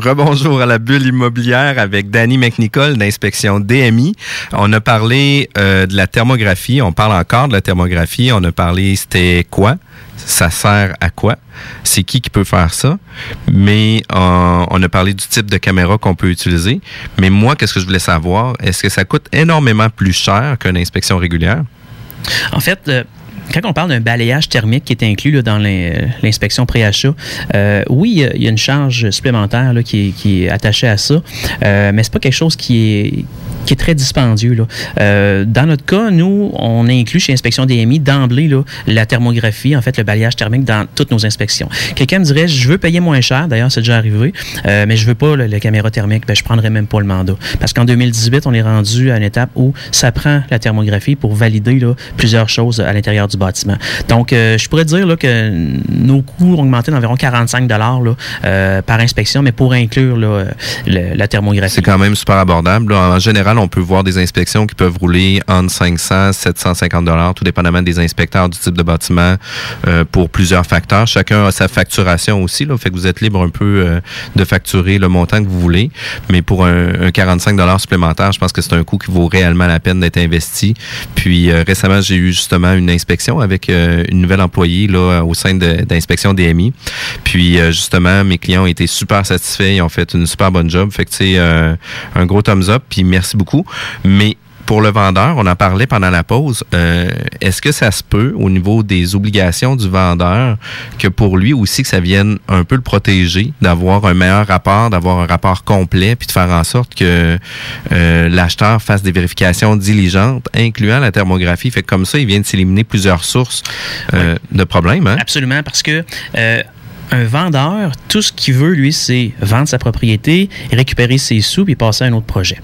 Rebonjour à la bulle immobilière avec Danny McNicol d'inspection DMI. On a parlé euh, de la thermographie, on parle encore de la thermographie, on a parlé c'était quoi, ça sert à quoi, c'est qui qui peut faire ça, mais euh, on a parlé du type de caméra qu'on peut utiliser. Mais moi, qu'est-ce que je voulais savoir, est-ce que ça coûte énormément plus cher qu'une inspection régulière? En fait, euh, quand on parle d'un balayage thermique qui est inclus dans l'in- l'inspection pré-achat, euh, oui, il y a- une charge supplémentaire qui, est, attachée à ça, euh, mais c'est pas quelque chose qui est qui est très dispendieux. Là. Euh, dans notre cas, nous, on inclut chez Inspection DMI d'emblée la thermographie, en fait, le balayage thermique dans toutes nos inspections. Quelqu'un me dirait, je veux payer moins cher, d'ailleurs, c'est déjà arrivé, euh, mais je veux pas la caméra thermique, ben, je prendrais même pas le mandat. Parce qu'en 2018, on est rendu à une étape où ça prend la thermographie pour valider plusieurs choses à l'intérieur du bâtiment. Donc, euh, je pourrais dire que nos coûts ont augmenté d'environ 45 là, euh, par inspection, mais pour inclure la thermographie. C'est quand même super abordable. En général, on peut voir des inspections qui peuvent rouler entre 500 750 dollars, tout dépendamment des inspecteurs, du type de bâtiment, euh, pour plusieurs facteurs. Chacun a sa facturation aussi, là, fait que vous êtes libre un peu euh, de facturer le montant que vous voulez. Mais pour un, un 45 dollars supplémentaire, je pense que c'est un coût qui vaut réellement la peine d'être investi. Puis euh, récemment, j'ai eu justement une inspection avec une nouvelle employée au sein d'inspection DMI. Puis justement, mes clients ont été super satisfaits, ils ont fait une super bonne job. Fait que un gros thumbs up, puis merci beaucoup. Mais pour le vendeur, on en parlait pendant la pause. euh, Est-ce que ça se peut au niveau des obligations du vendeur que pour lui aussi que ça vienne un peu le protéger, d'avoir un meilleur rapport, d'avoir un rapport complet, puis de faire en sorte que euh, l'acheteur fasse des vérifications diligentes, incluant la thermographie? Fait que comme ça, il vient de s'éliminer plusieurs sources euh, de problèmes. Hein? Absolument, parce que un vendeur, tout ce qu'il veut, lui, c'est vendre sa propriété, récupérer ses sous puis passer à un autre projet.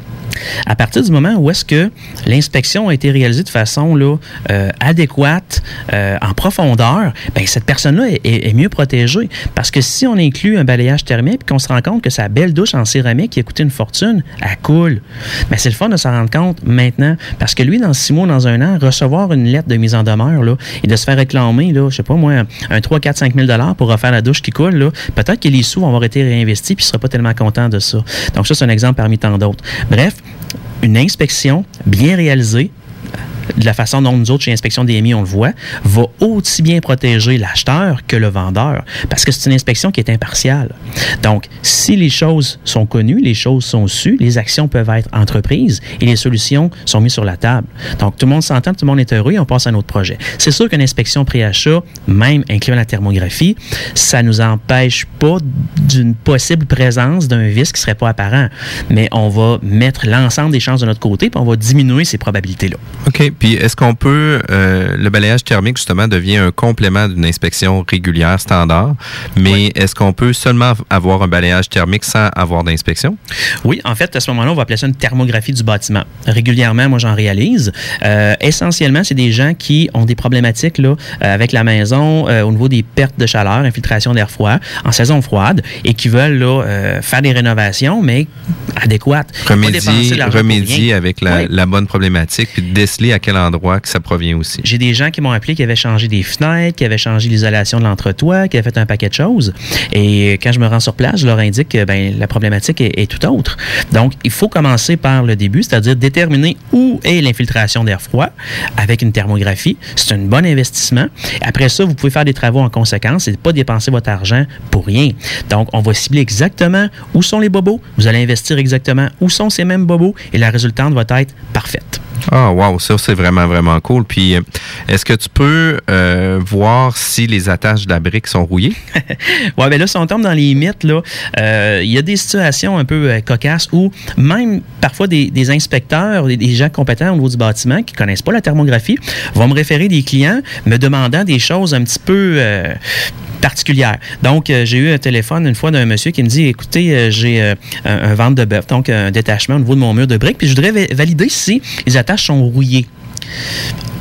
À partir du moment où est-ce que l'inspection a été réalisée de façon là, euh, adéquate, euh, en profondeur, ben, cette personne-là est, mieux protégée. Parce que si on inclut un balayage thermique et qu'on se rend compte que sa belle douche en céramique qui a coûté une fortune, elle coule. Mais c'est le fun de s'en rendre compte maintenant. Parce que lui, dans six mois, dans un an, recevoir une lettre de mise en demeure là, et de se faire réclamer, là, je sais pas moi, un 3, 4, 5 000 pour refaire la douche qui coule, là, peut-être que les sous vont avoir été réinvestis puis il sera pas tellement content de ça. Donc ça, c'est un exemple parmi tant d'autres. Bref, une inspection bien réalisée, de la façon dont nous autres, chez Inspection DMI, on le voit, va aussi bien protéger l'acheteur que le vendeur, parce que c'est une inspection qui est impartiale. Donc, si les choses sont connues, les choses sont sues, les actions peuvent être entreprises et les solutions sont mises sur la table. Donc, tout le monde s'entend, tout le monde est heureux et on passe à un autre projet. C'est sûr qu'une inspection pré-achat, même incluant la thermographie, ça nous empêche pas d'une possible présence d'un vice qui serait pas apparent. Mais on va mettre l'ensemble des chances de notre côté puis on va diminuer ces probabilités-là. OK. Est-ce qu'on peut, euh, le balayage thermique justement devient un complément d'une inspection régulière standard, mais est-ce qu'on peut seulement avoir un balayage thermique sans avoir d'inspection? Oui, en fait, à ce moment-là, on va appeler ça une thermographie du bâtiment. Régulièrement, moi, j'en réalise. Euh, essentiellement, c'est des gens qui ont des problématiques là, euh, avec la maison euh, au niveau des pertes de chaleur, infiltration d'air froid en saison froide et qui veulent là, faire des rénovations, mais adéquates. Remédier, remédier avec la, Oui. la bonne problématique, puis déceler à quel endroit que ça provient aussi. J'ai des gens qui m'ont appelé qui avaient changé des fenêtres, qui avaient changé l'isolation de l'entretoit, qui avaient fait un paquet de choses. Et quand je me rends sur place, je leur indique que ben, la problématique est, est tout autre. Donc, il faut commencer par le début, c'est-à-dire déterminer où est l'infiltration d'air froid avec une thermographie. C'est un bon investissement. Après ça, vous pouvez faire des travaux en conséquence et ne pas dépenser votre argent pour rien. Donc, on va cibler exactement où sont les bobos. Vous allez investir exactement où sont ces mêmes bobos et la résultante va être parfaite. Ah, wow, ça, c'est vraiment, vraiment cool. Puis, euh, est-ce que tu peux euh, voir si les attaches de la brique sont rouillées? (laughs) Ouais, ben là, si on tombe dans les mythes, euh, il y a des situations un peu cocasses où même parfois des, inspecteurs, des, gens compétents au niveau du bâtiment qui connaissent pas la thermographie vont me référer des clients me demandant des choses un petit peu particulières. Donc, j'ai eu un téléphone une fois d'un monsieur qui me dit, écoutez, j'ai un, un ventre de bœuf, donc un détachement au niveau de mon mur de briques, puis je voudrais va- valider si les attaches sont rouillées.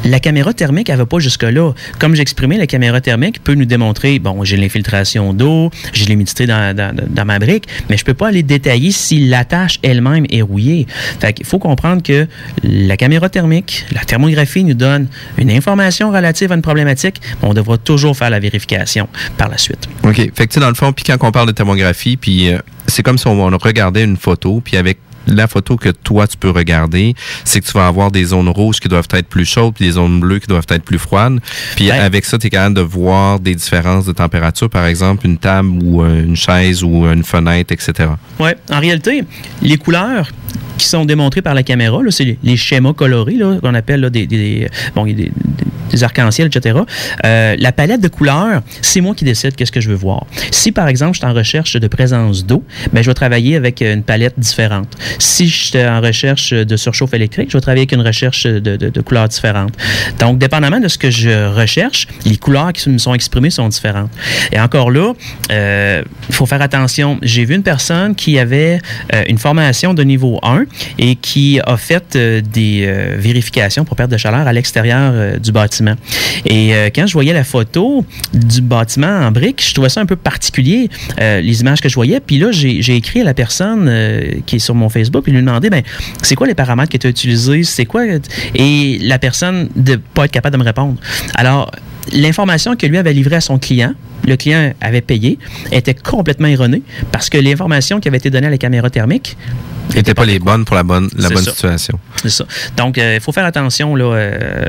La caméra thermique, elle va pas jusque-là. Comme j'exprimais, la caméra thermique peut nous démontrer, bon, j'ai l'infiltration d'eau, j'ai l'humidité dans, dans- ma brique, mais je peux pas aller détailler si l'attache elle-même est rouillée. Fait qu'il faut comprendre que la caméra thermique, la thermographie nous donne une information relative à une problématique, mais on devra toujours faire la vérification par la suite. OK. Fait que, dans le fond, puis quand on parle de thermographie, puis euh, c'est comme si on regardait une photo, puis avec la photo que toi, tu peux regarder, c'est que tu vas avoir des zones rouges qui doivent être plus chaudes, puis des zones bleues qui doivent être plus froides. Puis avec ça, tu es capable de voir des différences de température, par exemple, une table ou euh, une chaise ou une fenêtre, etc. Oui, en réalité, les couleurs qui sont démontrées par la caméra, c'est les, schémas colorés qu'on appelle là, des, des- bon, des, des- arcs-en-ciel, etc. Euh, la palette de couleurs, c'est moi qui décide qu'est-ce que je veux voir. Si, par exemple, je suis en recherche de présence d'eau, ben, je vais travailler avec une palette différente. Si je suis en recherche de surchauffe électrique, je vais travailler avec une recherche de, de- de couleurs différentes. Donc, dépendamment de ce que je recherche, les couleurs qui me sont exprimées sont différentes. Et encore là, euh, il faut faire attention. J'ai vu une personne qui avait euh, une formation de niveau 1 et qui a fait euh, des euh, vérifications pour perte de chaleur à l'extérieur euh, du bâtiment. Et quand je voyais la photo du bâtiment en briques, je trouvais ça un peu particulier, les images que je voyais. Puis là, j'ai écrit à la personne qui est sur mon Facebook et lui demandé, ben, c'est quoi les paramètres que tu as utilisés? C'est quoi? Et la personne de pas être capable de me répondre. Alors, l'information que lui avait livrée à son client, le client avait payé, était complètement erronée parce que l'information qui avait été donnée à la caméra thermique N'étaient pas les bonnes pour la bonne, la bonne ça. situation. c'est ça. Donc, il faut faire attention. Là, euh,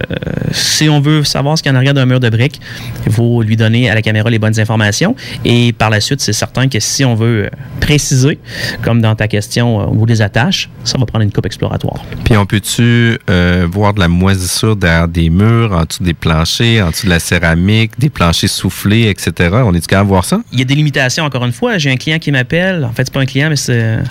si on veut savoir ce qu'il y a en arrière d'un mur de briques, il faut lui donner à la caméra les bonnes informations. Et par la suite, c'est certain que si on veut euh, préciser, comme dans ta question euh, au niveau des attaches, ça va prendre une coupe exploratoire. Puis on peut-tu euh, voir de la moisissure derrière des murs, en dessous des planchers, en dessous de la céramique, des planchers soufflés, etc. On est-tu capable de voir ça? Il y a des limitations, encore une fois. J'ai un client qui m'appelle. En fait, c'est pas un client, mais c'est euh,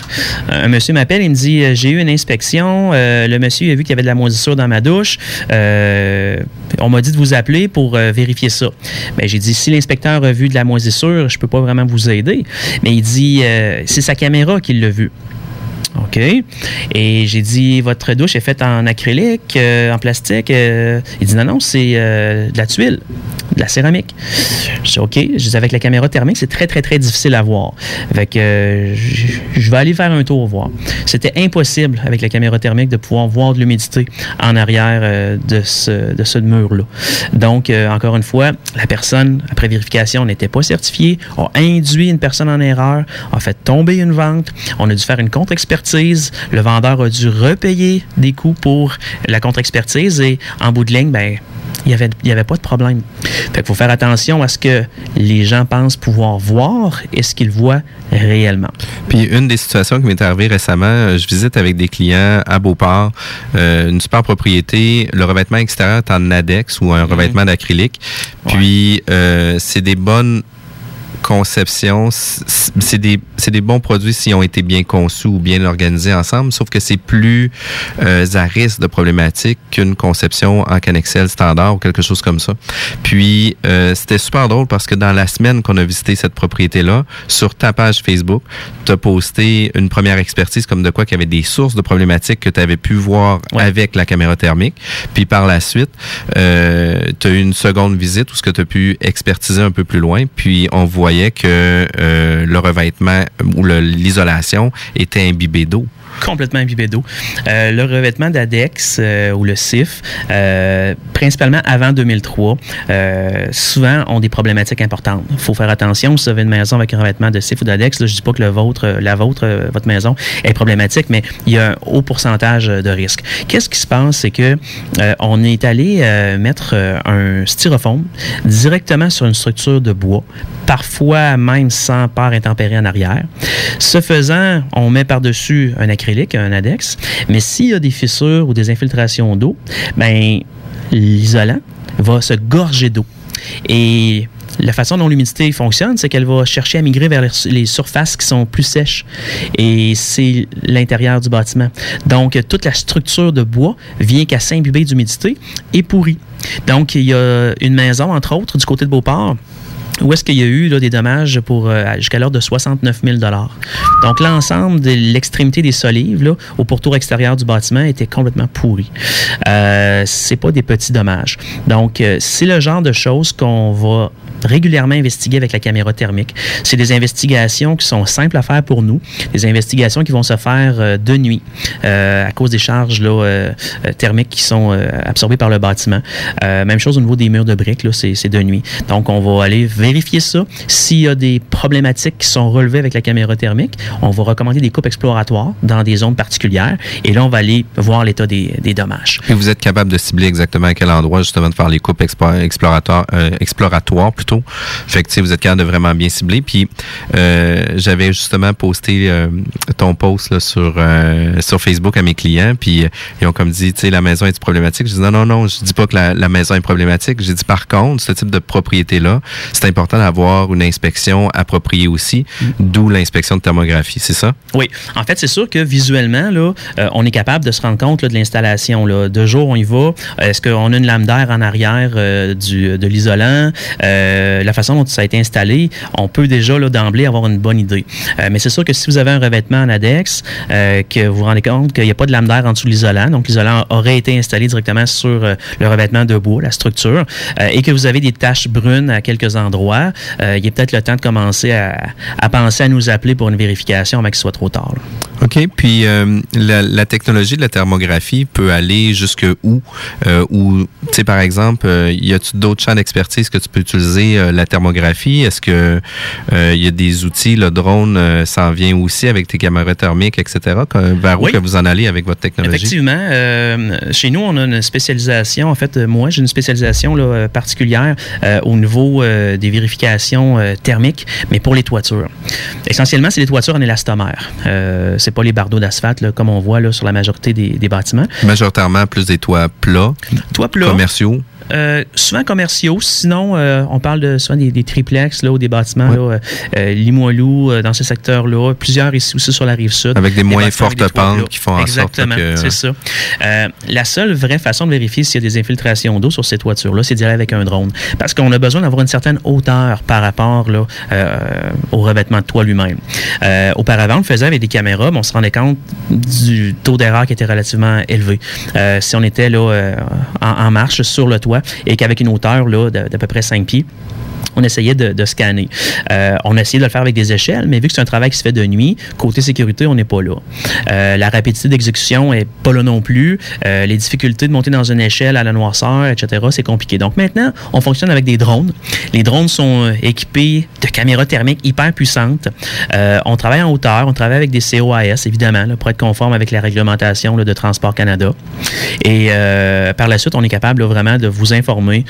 un monsieur m'appelle. Il me dit euh, J'ai eu une inspection. euh, le monsieur a vu qu'il y avait de la moisissure dans ma douche. Euh, on m'a dit de vous appeler pour vérifier ça. Ben, j'ai dit Si l'inspecteur a vu de la moisissure, je peux pas vraiment vous aider. Mais il dit C'est sa caméra qui l'a vu. OK? Et j'ai dit, votre douche est faite en acrylique, euh, en plastique. euh. il dit, non, non, c'est euh, de la tuile, de la céramique. Je dis, OK. Je dis, avec la caméra thermique, c'est très, très, très difficile à voir. Fait que je vais aller faire un tour voir. C'était impossible avec la caméra thermique de pouvoir voir de l'humidité en arrière de ce, de ce mur-là. Donc, encore une fois, la personne, après vérification, n'était pas certifiée, a induit une personne en erreur, a fait tomber une vente. On a dû faire une contre-expertise. Le vendeur a dû repayer des coûts pour la contre-expertise et en bout de ligne, ben, il n'y avait, y avait pas de problème. Fait qu'il faut faire attention à ce que les gens pensent pouvoir voir et ce qu'ils voient réellement. Puis une des situations qui m'est arrivée récemment, euh, je visite avec des clients à Beauport, euh, une super propriété, le revêtement extérieur est en Adex ou un revêtement d'acrylique. Puis euh, c'est des bonnes conceptions, c- c'est des, c'est des bons produits s'ils ont été bien conçus ou bien organisés ensemble, sauf que c'est plus euh, à risque de problématique qu'une conception en Canexel standard ou quelque chose comme ça. Puis euh, c'était super drôle parce que dans la semaine qu'on a visité cette propriété-là, sur ta page Facebook, tu as posté une première expertise comme de quoi qu'il y avait des sources de problématiques que tu avais pu voir avec la caméra thermique. Puis par la suite, euh, tu as eu une seconde visite où ce que tu as pu expertiser un peu plus loin. Puis on voyait que euh, le revêtement ou l'isolation était imbibé d'eau. Complètement imbibé d'eau. Le revêtement d'ADEX euh, ou le CIF, euh, principalement avant 2003, euh, souvent ont des problématiques importantes. Il faut faire attention si vous avez une maison avec un revêtement de CIF ou d'ADEX. Je dis pas que le vôtre, la vôtre, votre maison est problématique, mais il y a un haut pourcentage de risque. Qu'est-ce qui se passe, c'est que on est allé mettre un styrofoam directement sur une structure de bois, parfois même sans part intempérée en arrière. Ce faisant, on met par-dessus un acrylique un ADEX. Mais s'il y a des fissures ou des infiltrations d'eau, ben l'isolant va se gorger d'eau. Et la façon dont l'humidité fonctionne, c'est qu'elle va chercher à migrer vers les, les surfaces qui sont plus sèches. Et c'est l'intérieur du bâtiment. Donc, toute la structure de bois vient qu'à s'imbiber d'humidité et pourrit. Donc, il y a une maison, entre autres, du côté de Beauport, où est-ce qu'il y a eu là, des dommages pour euh, jusqu'à l'ordre de 69 000 Donc, l'ensemble de l'extrémité des solives au pourtour extérieur du bâtiment était complètement pourri. Euh, c'est pas des petits dommages. Donc, euh, c'est le genre de choses qu'on va régulièrement investiguer avec la caméra thermique. C'est des investigations qui sont simples à faire pour nous, des investigations qui vont se faire euh, de nuit euh, à cause des charges là, euh, thermiques qui sont absorbées par le bâtiment. Même chose au niveau des murs de briques, là, c'est de nuit. Donc, on va aller vérifier ça. S'il y a des problématiques qui sont relevées avec la caméra thermique, on va recommander des coupes exploratoires dans des zones particulières et là, on va aller voir l'état des, dommages. Et vous êtes capable de cibler exactement à quel endroit, justement, de faire les coupes exploratoires plutôt. Fait que, vous êtes capable de vraiment bien cibler. Puis, euh, j'avais justement posté euh, ton post là, sur, euh, sur Facebook à mes clients. Puis, ils ont comme dit, tu sais, la maison est problématique. Je dis non, non, non, je dis pas que la, maison est problématique. J'ai dit, par contre, ce type de propriété-là, c'est important d'avoir une inspection appropriée aussi, d'où l'inspection de thermographie. C'est ça? Oui. En fait, c'est sûr que visuellement, là, on est capable de se rendre compte là, de l'installation. Là. De jour, on y va. Est-ce qu'on a une lame d'air en arrière du, de l'isolant? La façon dont ça a été installé, on peut déjà d'emblée avoir une bonne idée. Euh, mais c'est sûr que si vous avez un revêtement en ADEX, euh, que vous vous rendez compte qu'il n'y a pas de lame d'air en dessous de l'isolant, donc l'isolant aurait été installé directement sur euh, le revêtement de bois, la structure, euh, et que vous avez des taches brunes à quelques endroits, euh, il est peut-être le temps de commencer à, penser à nous appeler pour une vérification avant qu'il soit trop tard. OK. Puis euh, la, la technologie de la thermographie peut aller jusque où? Euh, ou, tu sais, par exemple, euh, y a-tu d'autres champs d'expertise que tu peux utiliser euh, la thermographie? Est-ce que euh, il y a des outils, le drone euh, s'en vient aussi avec tes caméras thermiques, etc. Vers où que vous en allez avec votre technologie? Effectivement, chez nous, on a une spécialisation. En fait, moi, j'ai une spécialisation là, particulière au niveau des vérifications thermiques, mais pour les toitures. Essentiellement, c'est les toitures en élastomère. Euh, c'est pas les bardeaux d'asphalte comme on voit là, sur la majorité des, des bâtiments. Majoritairement plus des toits plats, Toits plats. commerciaux? Euh, souvent commerciaux. Sinon, euh, on parle de souvent des, des triplex là, ou des bâtiments là, euh, Limoilou, dans ce secteur-là. Plusieurs ici aussi sur la rive sud. Avec des moins avec fortes des pentes qui font en sorte Exactement, que- c'est ça. La seule vraie façon de vérifier s'il y a des infiltrations d'eau sur ces toitures-là, c'est d'y aller avec un drone. Parce qu'on a besoin d'avoir une certaine hauteur par rapport là, au revêtement de toit lui-même. Auparavant, on le faisait avec des caméras, mais on se rendait compte du taux d'erreur qui était relativement élevé. Si on était là, en, en marche sur le toit et qu'avec une hauteur d'à peu près 5 pieds, on essayait de, scanner. Euh, on a essayé de le faire avec des échelles, mais vu que c'est un travail qui se fait de nuit, côté sécurité, on n'est pas là. Euh, la rapidité d'exécution est pas là non plus. Euh, les difficultés de monter dans une échelle à la noirceur, etc., c'est compliqué. Donc maintenant, on fonctionne avec des drones. Les drones sont équipés de caméras thermiques hyper puissantes. On travaille en hauteur, on travaille avec des COAS, évidemment, là, pour être conforme avec la réglementation de Transport Canada. Et par la suite, on est capable vraiment de vous informer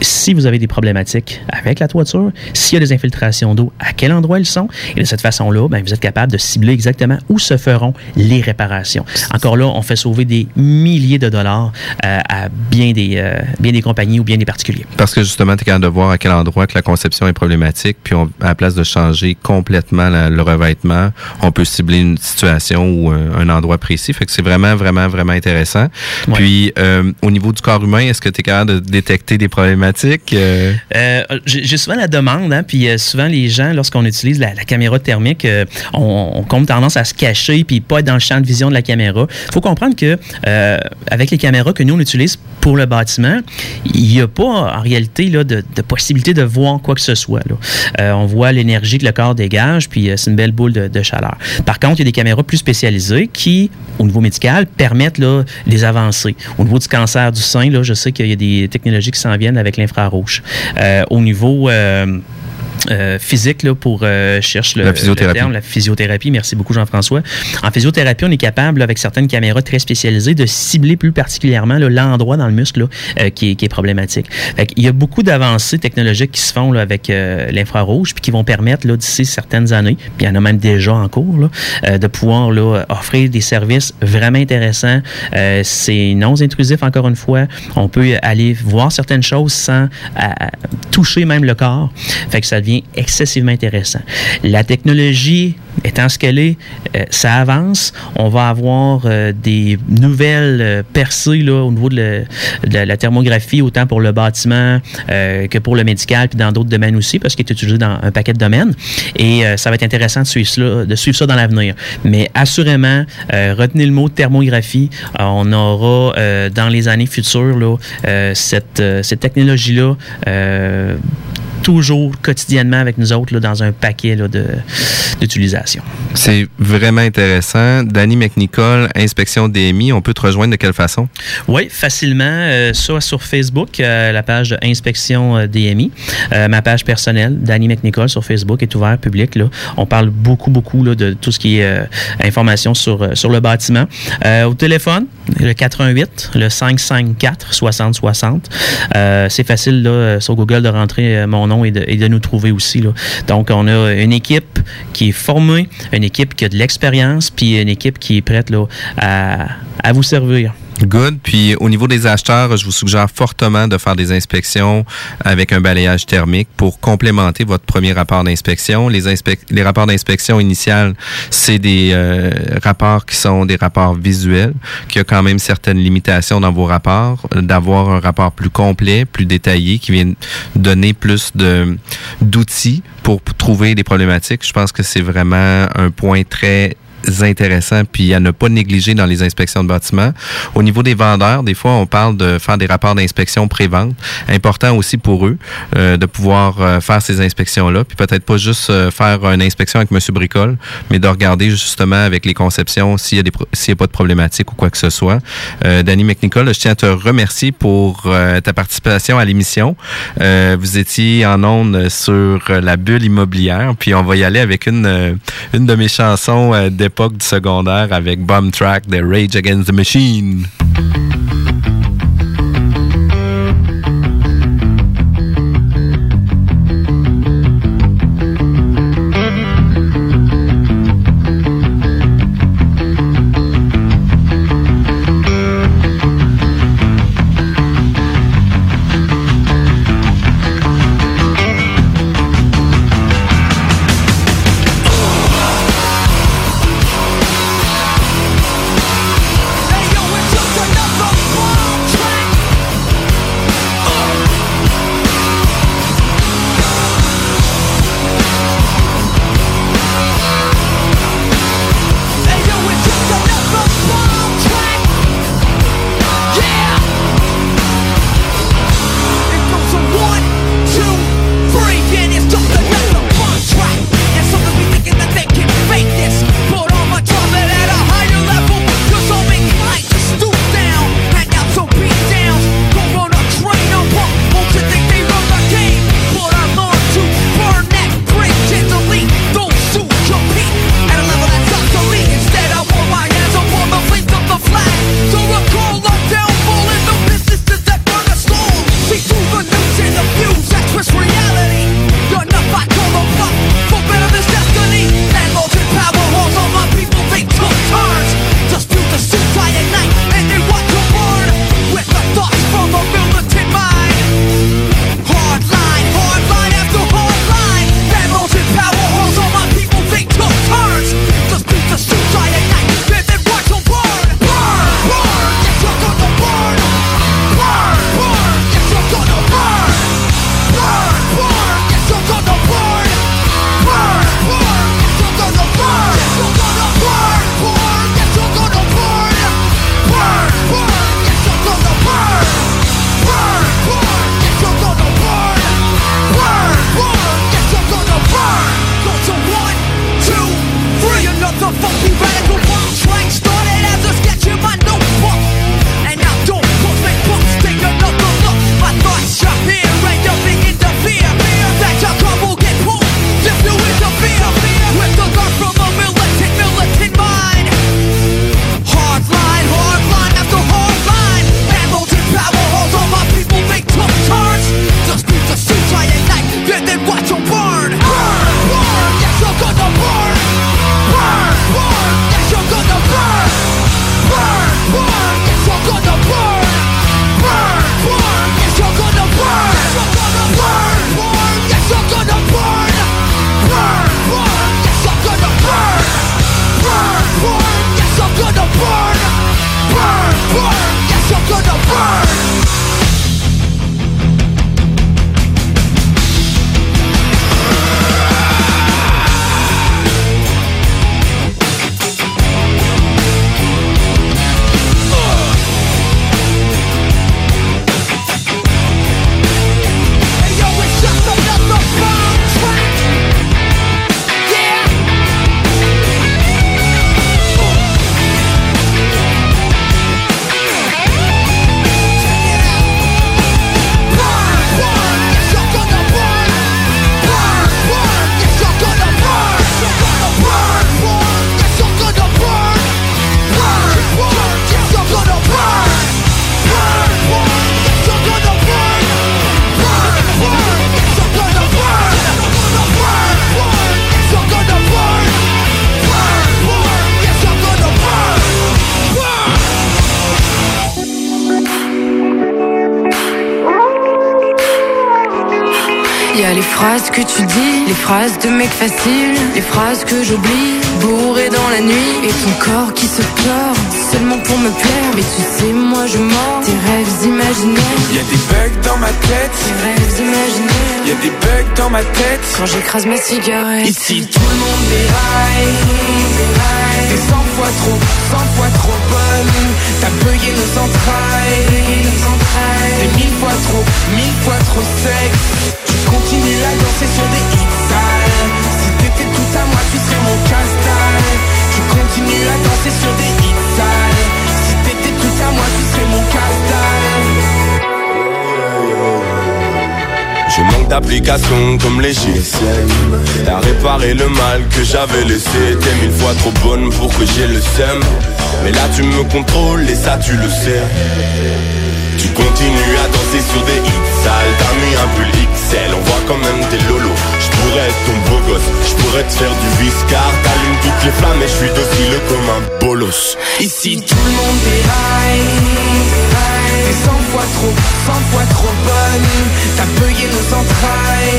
si vous avez des problématiques avec la toiture, s'il y a des infiltrations d'eau, à quel endroit elles sont? Et de cette façon-là, ben, vous êtes capable de cibler exactement où se feront les réparations. Encore là, on fait sauver des milliers de dollars euh, à bien des, euh, bien des compagnies ou bien des particuliers. Parce que justement, tu es capable de voir à quel endroit que la conception est problématique, puis on, à la place de changer complètement la- le revêtement, on peut cibler une situation ou un, un endroit précis. Fait que c'est vraiment, vraiment, vraiment intéressant. Puis, euh, au niveau du corps humain, est-ce que tu es capable de détecter des problématiques? Euh, Euh, J'ai souvent la demande, hein, puis euh, souvent les gens, lorsqu'on utilise la, caméra thermique, on, comme tendance à se cacher puis pas être dans le champ de vision de la caméra. Il faut comprendre que avec les caméras que nous on utilise pour le bâtiment, il n'y a pas en réalité là, de, possibilité de voir quoi que ce soit. on voit l'énergie que le corps dégage, puis c'est une belle boule de, de chaleur. Par contre, il y a des caméras plus spécialisées qui, au niveau médical, permettent là, des avancées. Au niveau du cancer du sein, là, je sais qu'il y a des technologies qui s'en viennent avec l'infrarouge. Euh, au niveau euh, physique là, pour euh, cherche le, La physiothérapie. le terme, la physiothérapie. Merci beaucoup Jean-François. En physiothérapie, on est capable là, avec certaines caméras très spécialisées de cibler plus particulièrement l'endroit dans le muscle là, euh, qui, est, qui est problématique. Fait Il y a beaucoup d'avancées technologiques qui se font là, avec euh, l'infrarouge puis qui vont permettre là, d'ici certaines années, puis il y en a même déjà en cours, là, euh, de pouvoir là, offrir des services vraiment intéressants. Euh, c'est non intrusif encore une fois. On peut aller voir certaines choses sans toucher même le corps. Fait que ça devient excessivement intéressant. La technologie étant ce qu'elle est, euh, ça avance. On va avoir euh, des nouvelles euh, percées là, au niveau de, la thermographie, autant pour le bâtiment que pour le médical, puis dans d'autres domaines aussi, parce qu'il est utilisé dans un paquet de domaines. Et ça va être intéressant de suivre, de suivre ça dans l'avenir. Mais assurément, retenez le mot thermographie. On aura dans les années futures là, cette, cette technologie-là. Toujours quotidiennement avec nous autres là, dans un paquet là, de- d'utilisation. C'est vraiment intéressant. Danny McNicol, inspection DMI, on peut te rejoindre de quelle façon? Oui, facilement. euh, soit sur Facebook, euh, la page de Inspection euh, DMI. Euh, ma page personnelle, Danny McNicol sur Facebook, est ouverte, public. Là. On parle beaucoup, beaucoup là, de tout ce qui est information sur, sur le bâtiment. Au téléphone, le 88, le 554 6060. Euh, c'est facile là, sur Google de rentrer mon nom et de, nous trouver aussi. Là. Donc, on a une équipe qui est formée, une équipe qui a de l'expérience, puis une équipe qui est prête à vous servir. Good. Puis au niveau des acheteurs, je vous suggère fortement de faire des inspections avec un balayage thermique pour complémenter votre premier rapport d'inspection. Les, inspec- les rapports d'inspection initiales, c'est des euh, rapports qui sont des rapports visuels, qui a quand même certaines limitations dans vos rapports, euh, d'avoir un rapport plus complet, plus détaillé, qui vient donner plus d'outils pour trouver des problématiques. Je pense que c'est vraiment un point très intéressant puis à ne pas négliger dans les inspections de bâtiments. Au niveau des vendeurs, des fois, on parle de faire des rapports d'inspection pré-vente. Important aussi pour eux euh, de pouvoir euh, faire ces inspections-là, puis peut-être pas juste euh, faire une inspection avec Monsieur Bricole, mais de regarder justement avec les conceptions s'il y a des s'il y a pas de problématique ou quoi que ce soit. Euh, Danny McNicol, je tiens à te remercier pour euh, ta participation à l'émission. Euh, vous étiez en ondes sur la bulle immobilière, puis on va y aller avec une une de mes chansons euh, d'époque du secondaire avec Bomb Track de Rage Against the Machine. Mec facile, les phrases que j'oublie, bourré dans la nuit, et ton corps qui se pleure, seulement pour me plaire. Mais tu sais, moi je mens, tes rêves imaginaires. Y a des bugs dans ma tête, tes rêves imaginaires. y a des bugs dans ma tête. Quand j'écrase ma cigarette, Ici tout le monde déraille, déraille. T'es 100 fois trop, 100 fois trop bonne. T'as bugué nos entrailles, nos entrailles. T'es mille fois trop, mille fois trop sexe. Tu continues à danser sur des hits à moi, tu serais mon casse-dalle. Tu continues à danser sur des hits sales. Si t'étais tout à moi, tu serais mon casse-dalle. Je manque d'applications comme les GSM T'as réparé le mal que j'avais laissé T'es mille fois trop bonne pour que j'ai le seum Mais là tu me contrôles et ça tu le sais Tu continues à danser sur des hits sales. T'as mis un pull XL, on voit quand même tes lolos. Je être ton beau gosse, je te faire du viscar T'allumes toutes les flammes et je suis docile comme un bolos. Ici tout le monde déraille, déraille. T'es 100 fois trop, 100 fois trop bonne. T'as bugué nos entrailles.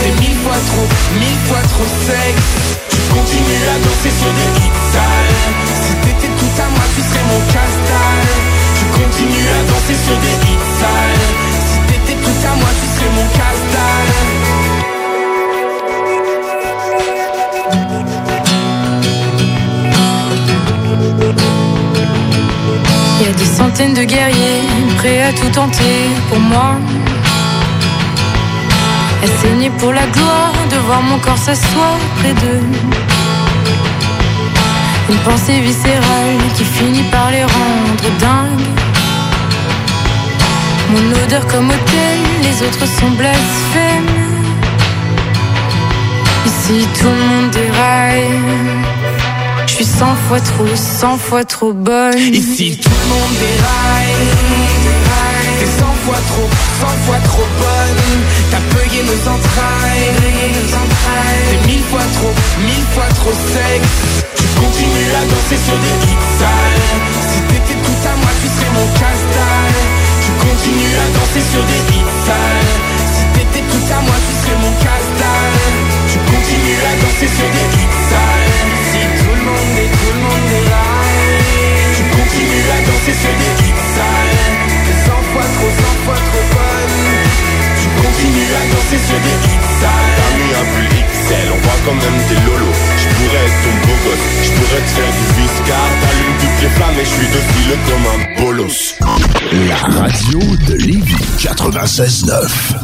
T'es mille fois trop, mille fois trop sexe Tu continues à danser sur des hits sales. Si t'étais tout à moi tu serais mon casse-dalle Tu continues à danser sur des hits sales Si t'étais tout à moi tu serais mon casse-dalle Il y a des centaines de guerriers prêts à tout tenter pour moi. À saigner pour la gloire de voir mon corps s'asseoir près d'eux. Une pensée viscérale qui finit par les rendre dingues. Mon odeur comme hôtel, les autres sont blasphèmes. Ici tout le monde déraille. Je suis cent fois trop, cent fois trop bonne. Ici tout le monde déraille. T'es 100 fois trop, 100 fois trop bonne T'as entrailles, nos entrailles. T'es mille fois trop, mille fois trop sexe Tu continues à danser sur des hits Tu continues à danser sur des hits sales. Si t'étais tout à moi tu serais mon casse-dalle Tu continues à danser sur des hits sales. Si tout le monde est tout le monde est là. Tu continues à danser sur des hits sales. 100 fois trop, 100 fois trop continues à danser sur des T'as mis un pull XL, on voit quand même tes lolos. Je pourrais être ton beau gosse, je pourrais te faire du viscar T'allumes toutes les flammes et je suis docile comme un bolos. La radio de Lévis 96.9.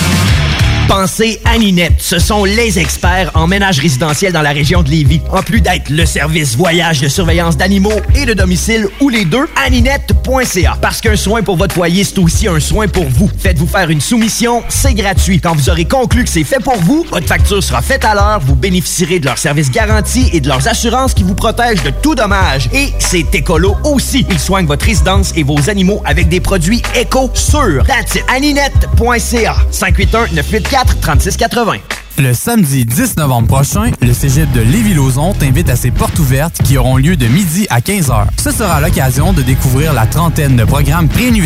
Pensez à Ninette. Ce sont les experts en ménage résidentiel dans la région de Lévis. En plus d'être le service voyage de surveillance d'animaux et de domicile ou les deux, aninette.ca. Parce qu'un soin pour votre foyer, c'est aussi un soin pour vous. Faites-vous faire une soumission, c'est gratuit. Quand vous aurez conclu que c'est fait pour vous, votre facture sera faite à l'heure, vous bénéficierez de leurs services garantis et de leurs assurances qui vous protègent de tout dommage. Et c'est écolo aussi. Ils soignent votre résidence et vos animaux avec des produits éco sûrs. That's it. aninette.ca. 581 984 3680. Le samedi 10 novembre prochain, le cégep de Lévis-Lauzon t'invite à ses portes ouvertes qui auront lieu de midi à 15h. Ce sera l'occasion de découvrir la trentaine de programmes préuniversitaires